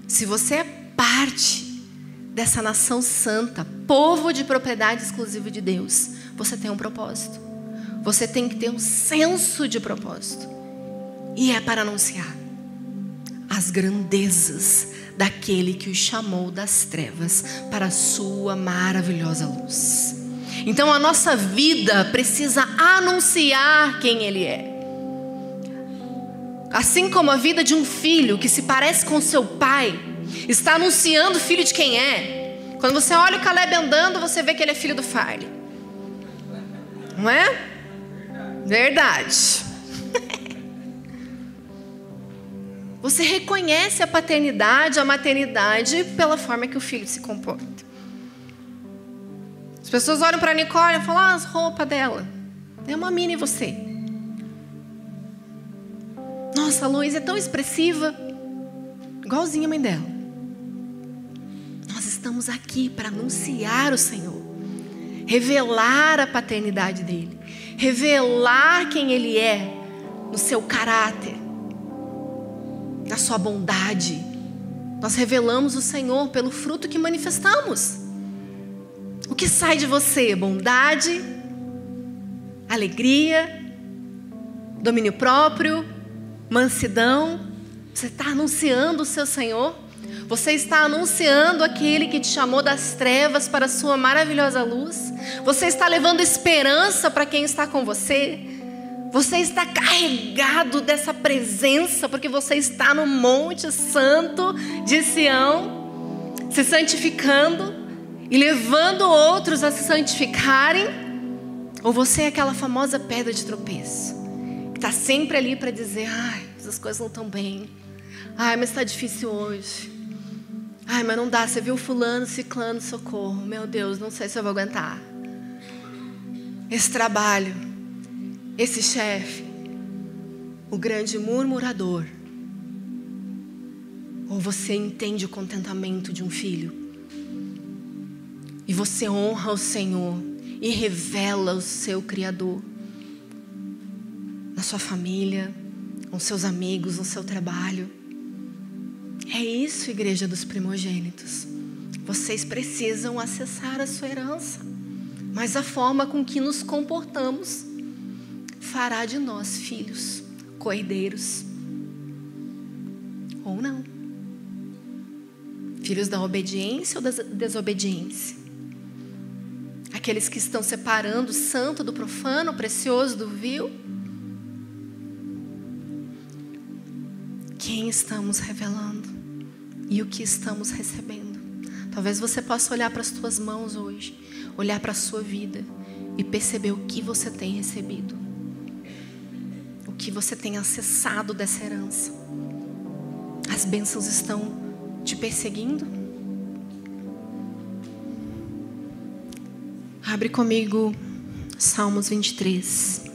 se você é parte dessa nação santa, povo de propriedade exclusiva de Deus, você tem um propósito. Você tem que ter um senso de propósito. E é para anunciar as grandezas daquele que os chamou das trevas para a sua maravilhosa luz. Então a nossa vida precisa anunciar quem Ele é. Assim como a vida de um filho que se parece com seu pai, está anunciando o filho de quem é. Quando você olha o Caleb andando, você vê que ele é filho do Farley. Não é? Verdade. Você reconhece a paternidade, a maternidade pela forma que o filho se comporta. As pessoas olham para Nicole e falam: ah, as roupas dela. É uma mina em você. Nossa, a Luísa é tão expressiva, igualzinha a mãe dela. Nós estamos aqui para anunciar o Senhor, revelar a paternidade dele, revelar quem ele é no seu caráter, na sua bondade. Nós revelamos o Senhor pelo fruto que manifestamos. O que sai de você? Bondade, alegria, domínio próprio, mansidão. Você está anunciando o seu Senhor. Você está anunciando aquele que te chamou das trevas para a sua maravilhosa luz. Você está levando esperança para quem está com você. Você está carregado dessa presença porque você está no Monte Santo de Sião, se santificando e levando outros a se santificarem, ou você é aquela famosa pedra de tropeço, que está sempre ali para dizer: ai, as coisas não estão bem, ai, mas está difícil hoje, ai, mas não dá, você viu Fulano, Ciclano, socorro, meu Deus, não sei se eu vou aguentar. Esse trabalho, esse chefe, o grande murmurador, ou você entende o contentamento de um filho? E você honra o Senhor e revela o seu Criador na sua família, com seus amigos, no seu trabalho. É isso, igreja dos primogênitos. Vocês precisam acessar a sua herança, mas a forma com que nos comportamos fará de nós filhos, coerdeiros ou não. Filhos da obediência ou da desobediência? aqueles que estão separando o santo do profano, o precioso do vil? Quem estamos revelando e o que estamos recebendo? Talvez você possa olhar para as tuas mãos hoje, olhar para a sua vida e perceber o que você tem recebido, que você tem acessado dessa herança. As bênçãos estão te perseguindo? Abre comigo Salmos 23.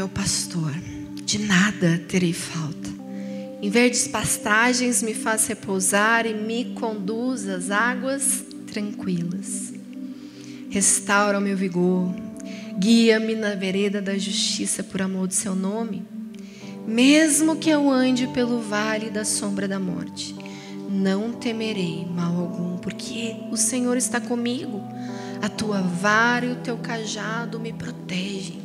Meu pastor, de nada terei falta. Em verdes pastagens me faz repousar e me conduz às águas tranquilas. Restaura o meu vigor, guia-me na vereda da justiça por amor do seu nome. Mesmo que eu ande pelo vale da sombra da morte, não temerei mal algum, porque o Senhor está comigo. A tua vara e o teu cajado me protegem.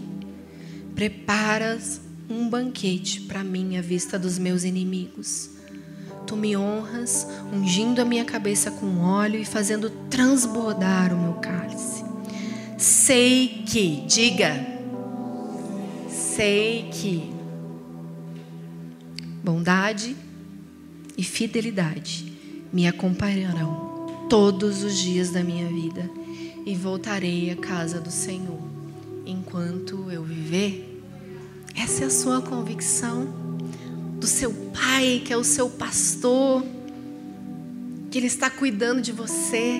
Preparas um banquete para mim à vista dos meus inimigos. Tu me honras, ungindo a minha cabeça com óleo e fazendo transbordar o meu cálice. Sei que, diga, sei que bondade e fidelidade me acompanharão todos os dias da minha vida e voltarei à casa do Senhor enquanto eu viver. Essa é a sua convicção do seu pai, que é o seu pastor, que ele está cuidando de você,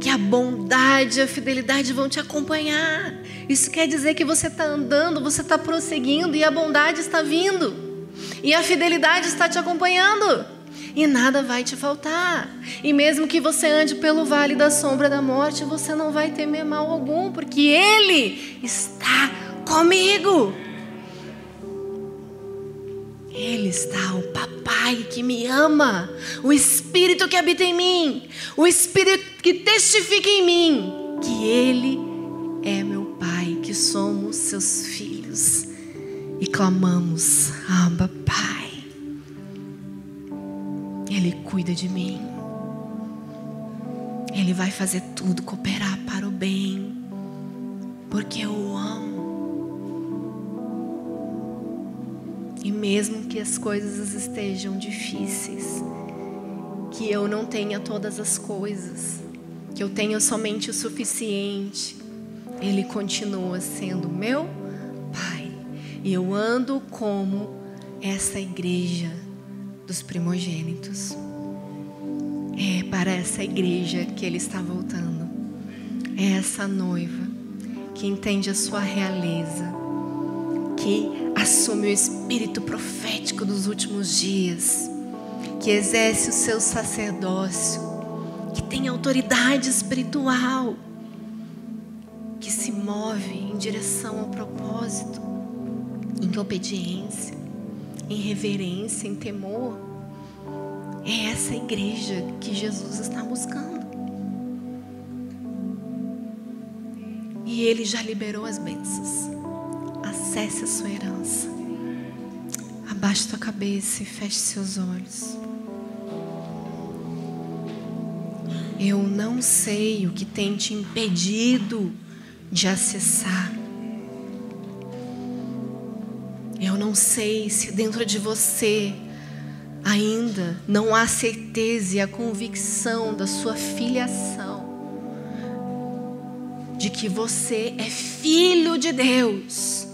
que a bondade a fidelidade vão te acompanhar. Isso quer dizer que você está andando, você está prosseguindo e a bondade está vindo, e a fidelidade está te acompanhando e nada vai te faltar. E mesmo que você ande pelo vale da sombra da morte, você não vai temer mal algum, porque Ele está comigo. Ele está, o papai que me ama, o Espírito que habita em mim, o Espírito que testifica em mim que Ele é meu Pai, que somos seus filhos e clamamos, Abba, Pai. Ele cuida de mim, Ele vai fazer tudo cooperar para o bem, porque eu o amo. E mesmo que as coisas estejam difíceis, que eu não tenha todas as coisas, que eu tenha somente o suficiente, Ele continua sendo meu Pai. E eu ando como essa igreja dos primogênitos. É para essa igreja que Ele está voltando. É essa noiva que entende a sua realeza, que assume o espírito profético dos últimos dias, que exerce o seu sacerdócio, que tem autoridade espiritual, que se move em direção ao propósito, em obediência, em reverência, em temor. É essa igreja que Jesus está buscando. E Ele já liberou as bênçãos. Acesse a sua herança. Abaixe tua cabeça e feche seus olhos. Eu não sei o que tem te impedido de acessar. Eu não sei se dentro de você ainda não há certeza e a convicção da sua filiação de que você é filho de Deus.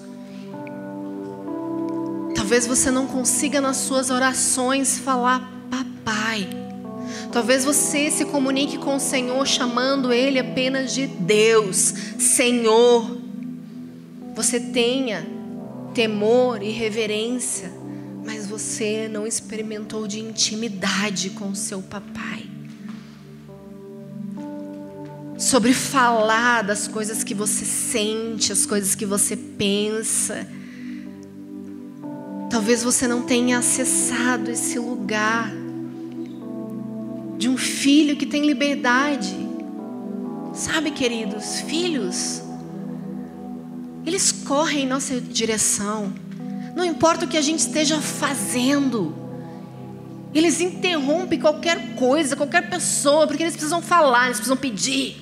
Talvez você não consiga nas suas orações falar papai. Talvez você se comunique com o Senhor chamando Ele apenas de Deus, Senhor. Você tenha temor e reverência, mas você não experimentou de intimidade com o seu papai sobre falar das coisas que você sente, as coisas que você pensa. Talvez você não tenha acessado esse lugar de um filho que tem liberdade. Sabe, queridos, filhos, eles correm em nossa direção. Não importa o que a gente esteja fazendo. Eles interrompem qualquer coisa, qualquer pessoa, porque eles precisam falar, eles precisam pedir.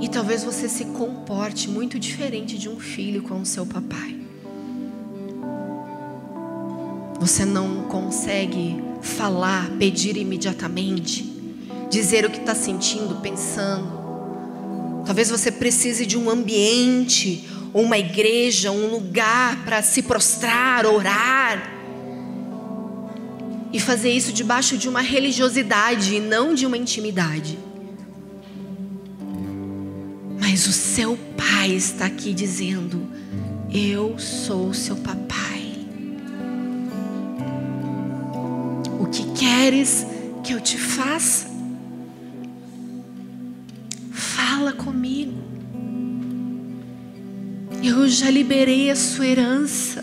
E talvez você se comporte muito diferente de um filho com o seu papai. Você não consegue falar, pedir imediatamente, dizer o que está sentindo, pensando. Talvez você precise de um ambiente, uma igreja, um lugar para se prostrar, orar. E fazer isso debaixo de uma religiosidade e não de uma intimidade. Mas o seu pai está aqui dizendo: Eu sou seu papai. O que queres que eu te faça? Eu já liberei a sua herança.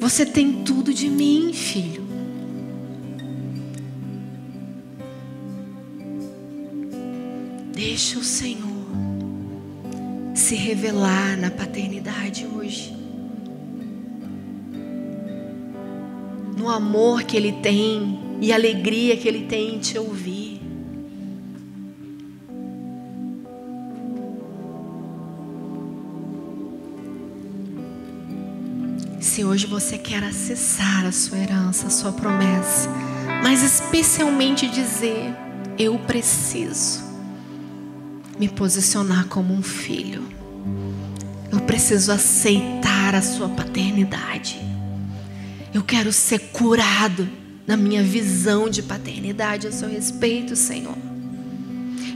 Você tem tudo de mim, filho. Deixa o Senhor se revelar na paternidade hoje. No amor que Ele tem e alegria que Ele tem em te ouvir. Se hoje você quer acessar a sua herança, a sua promessa, mas especialmente dizer: Eu preciso me posicionar como um filho. Eu preciso aceitar a sua paternidade. Eu quero ser curado na minha visão de paternidade a seu respeito, Senhor.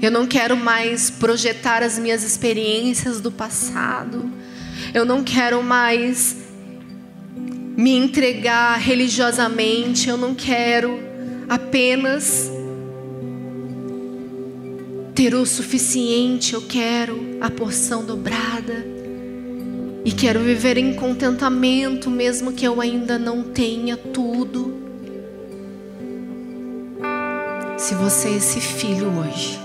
Eu não quero mais projetar as minhas experiências do passado. Eu não quero mais me entregar religiosamente. Eu não quero apenas ter o suficiente. Eu quero a porção dobrada. E quero viver em contentamento, mesmo que eu ainda não tenha tudo. Se você é esse filho hoje,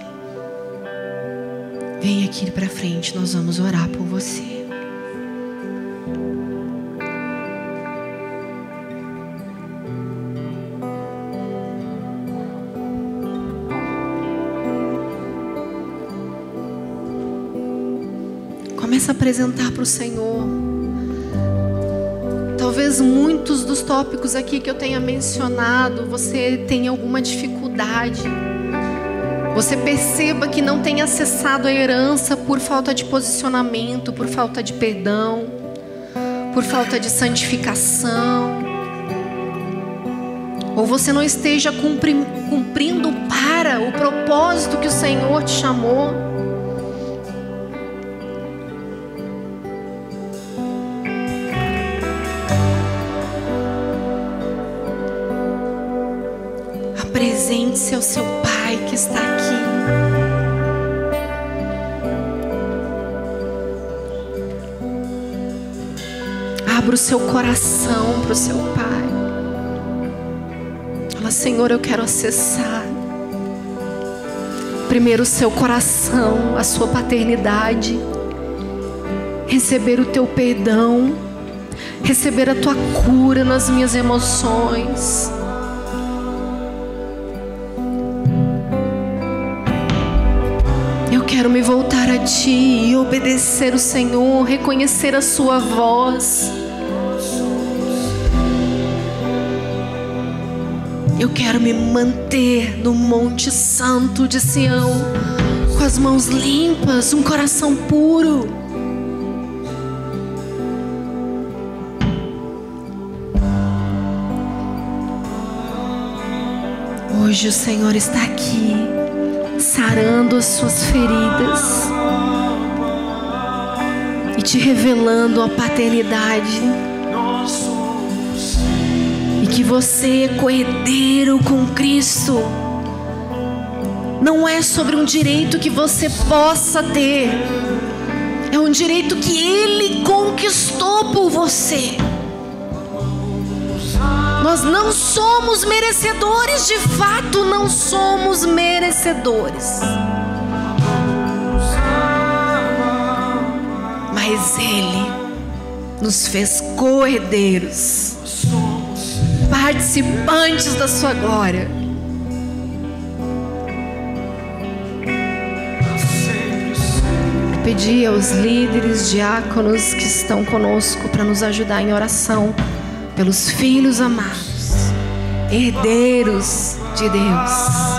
vem aqui para frente, nós vamos orar por você. Apresentar para o Senhor talvez muitos dos tópicos aqui que eu tenha mencionado, você tenha alguma dificuldade. Você perceba que não tem acessado a herança por falta de posicionamento, por falta de perdão, por falta de santificação. Ou você não esteja cumprindo para o propósito que o Senhor te chamou. Apresente-se ao seu Pai que está aqui. Abra o seu coração para o seu Pai. Fala, Senhor, eu quero acessar. Primeiro o seu coração, a sua paternidade. Receber o teu perdão. Receber a tua cura nas minhas emoções quero me voltar a Ti e obedecer o Senhor, reconhecer a Sua voz. Eu quero me manter no Monte Santo de Sião, com as mãos limpas, um coração puro. Hoje o Senhor está aqui sarando as suas feridas e te revelando a paternidade. E que você é coerdeiro com Cristo. Não é sobre um direito que você possa ter, é um direito que Ele conquistou por você. Nós não somos merecedores, de fato, não somos merecedores. Mas Ele nos fez coerdeiros, participantes da Sua glória. Pedi aos líderes, diáconos que estão conosco para nos ajudar em oração pelos filhos amados, herdeiros de Deus.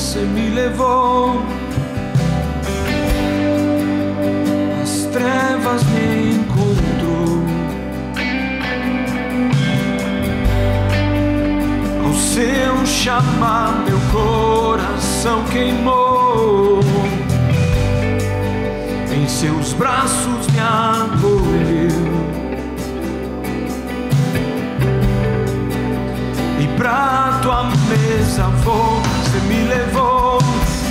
você me levou. As trevas me encontrou. Ao seu chamar, meu coração queimou. Em seus braços me acolheu. E pra tua mesa vou levou,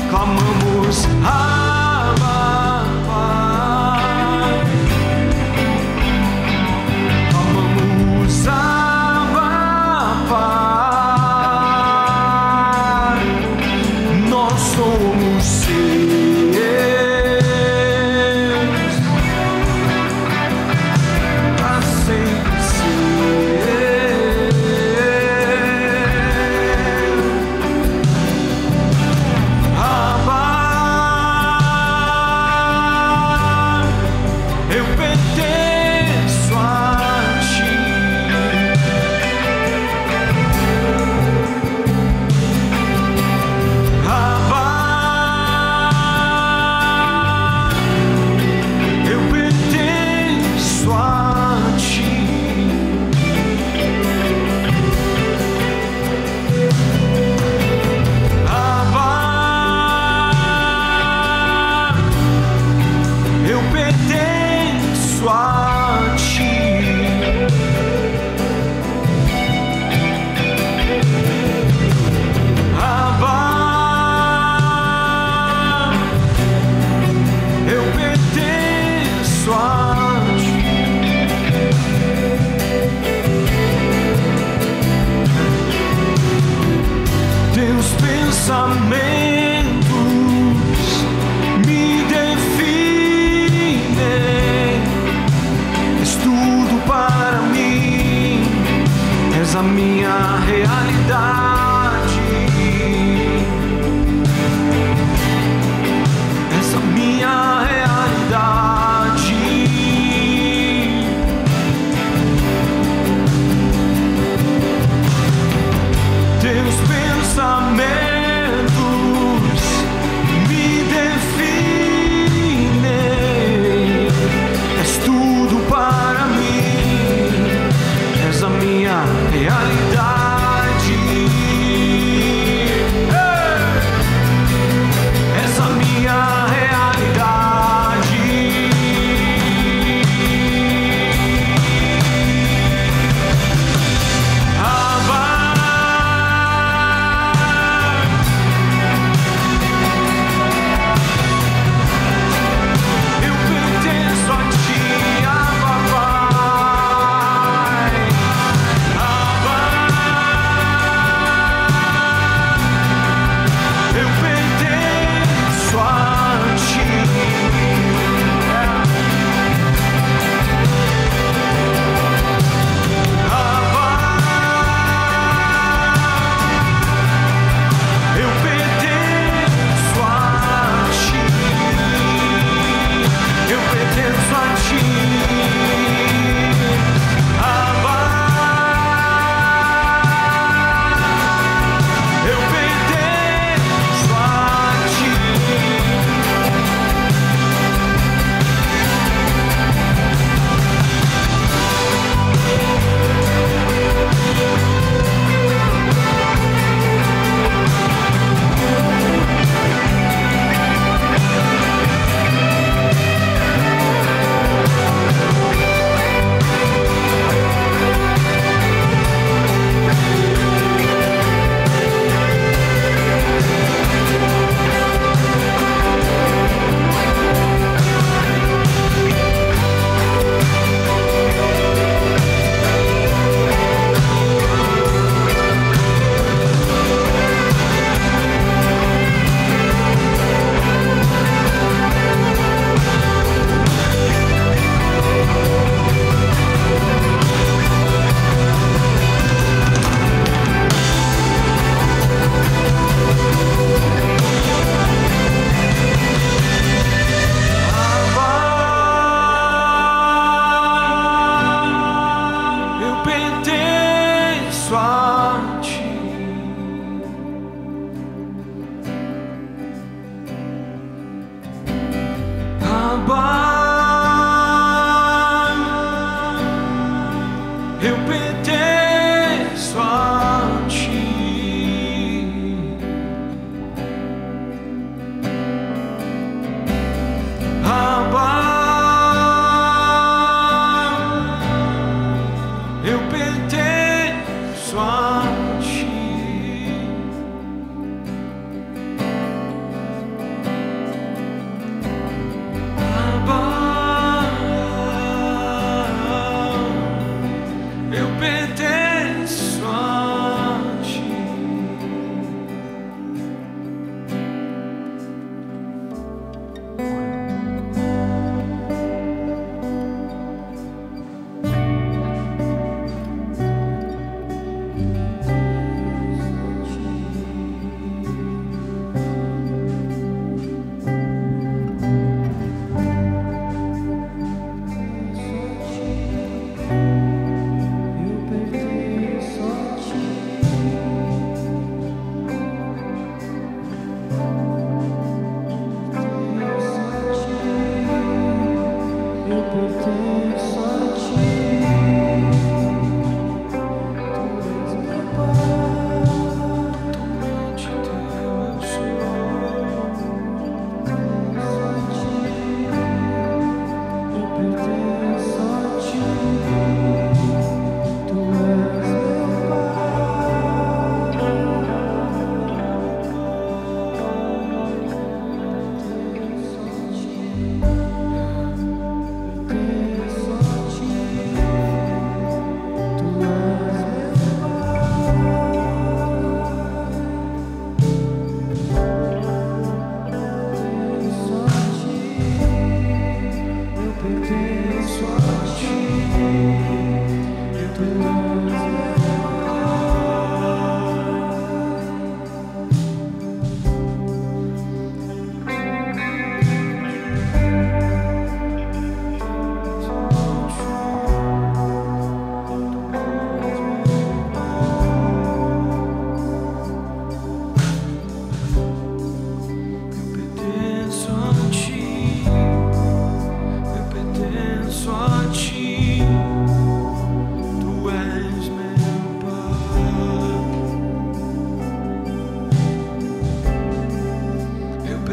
clamamos. Ah,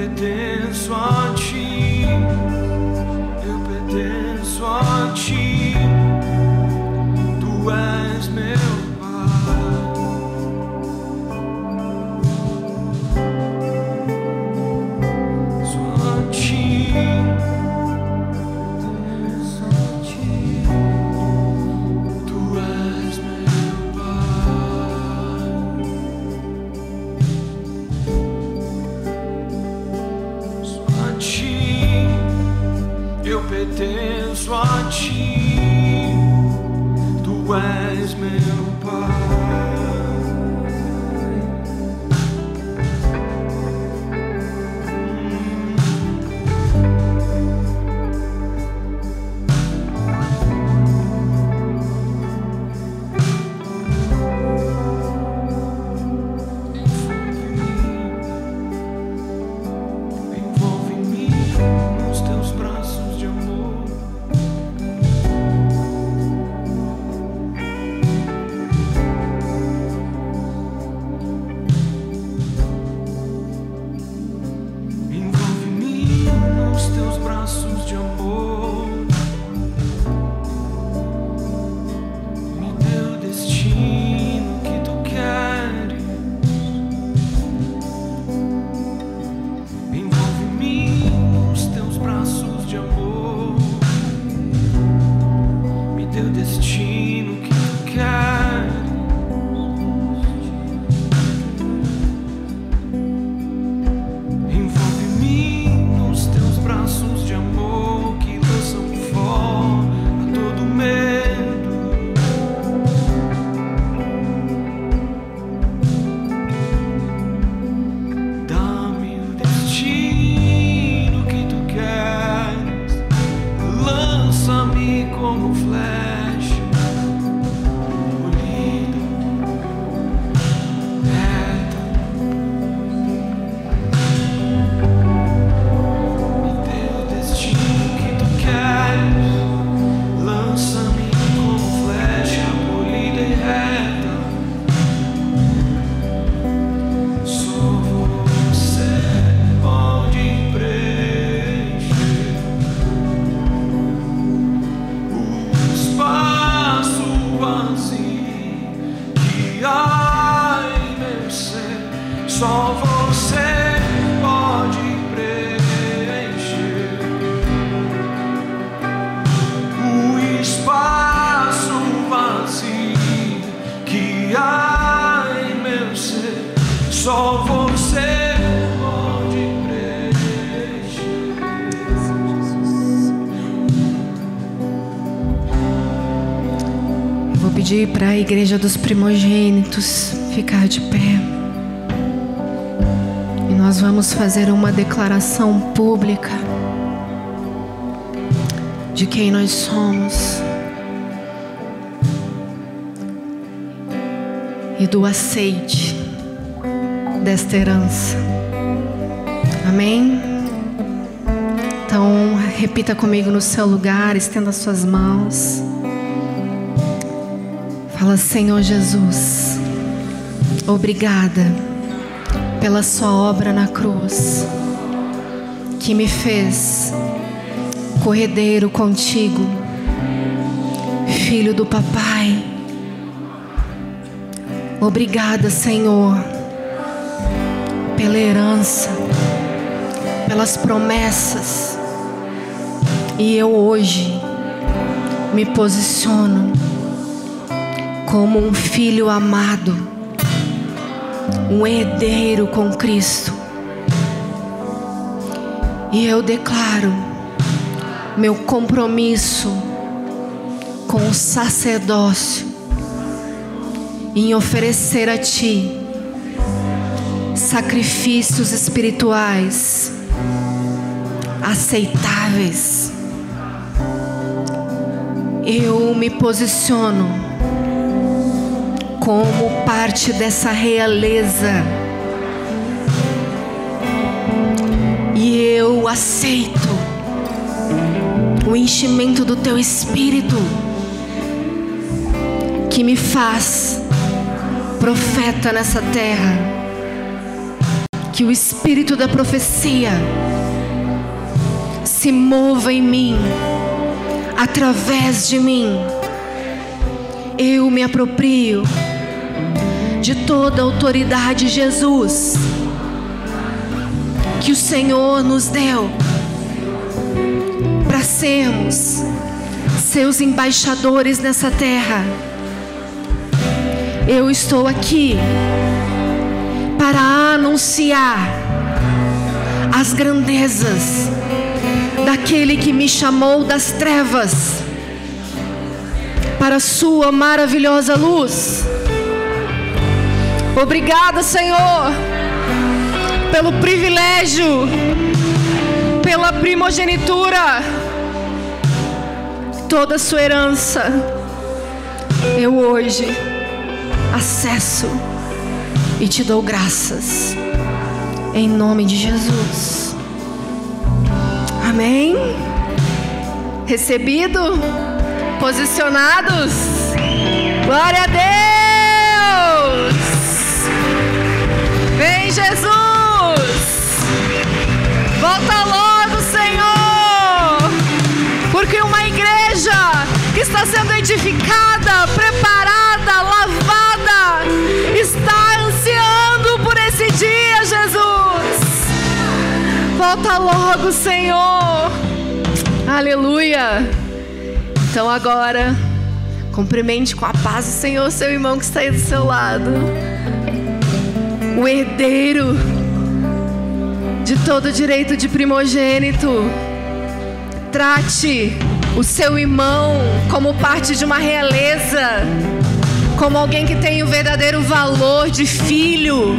pertenço a ti, eu pertenço a ti, Só você pode preencher o espaço vazio que há em meu ser. Só você pode preencher. Vou pedir para a igreja dos primogênitos ficar de pé. Nós vamos fazer uma declaração pública de quem nós somos e do aceite desta herança. Amém? Então, repita comigo no seu lugar, estenda suas mãos. Fala, Senhor Jesus, obrigada pela Sua obra na cruz, que me fez corredeiro contigo, filho do Papai. Obrigada, Senhor, pela herança, pelas promessas. E eu hoje me posiciono como um filho amado, um herdeiro com Cristo. E eu declaro meu compromisso com o sacerdócio em oferecer a Ti sacrifícios espirituais aceitáveis. Eu me posiciono como parte dessa realeza. E eu aceito o enchimento do teu espírito que me faz profeta nessa terra. Que o espírito da profecia se mova em mim, através de mim. Eu me aproprio de toda autoridade, Jesus, que o Senhor nos deu para sermos seus embaixadores nessa terra. Eu estou aqui para anunciar as grandezas daquele que me chamou das trevas para a sua maravilhosa luz. Obrigada, Senhor, pelo privilégio, pela primogenitura, toda a sua herança. Eu hoje acesso e te dou graças, em nome de Jesus. Amém? Recebido? Posicionados? Glória a Deus! Jesus! Volta logo, Senhor! Porque uma igreja que está sendo edificada, preparada, lavada, está ansiando por esse dia, Jesus! Volta logo, Senhor! Aleluia! Então agora, cumprimente com a paz do Senhor, seu irmão que está aí do seu lado o herdeiro de todo direito de primogênito. Trate o seu irmão como parte de uma realeza, como alguém que tem o verdadeiro valor de filho,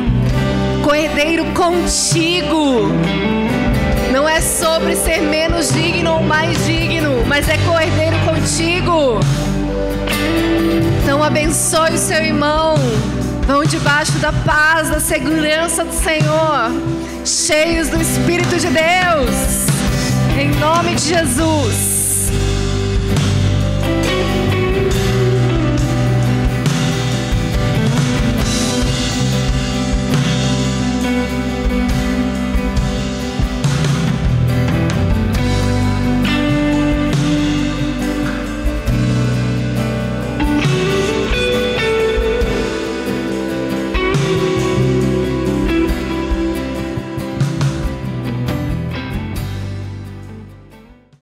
co-herdeiro contigo. Não é sobre ser menos digno ou mais digno, mas é co-herdeiro contigo. Então abençoe o seu irmão. Vão debaixo da paz, da segurança do Senhor, cheios do Espírito de Deus. Em nome de Jesus.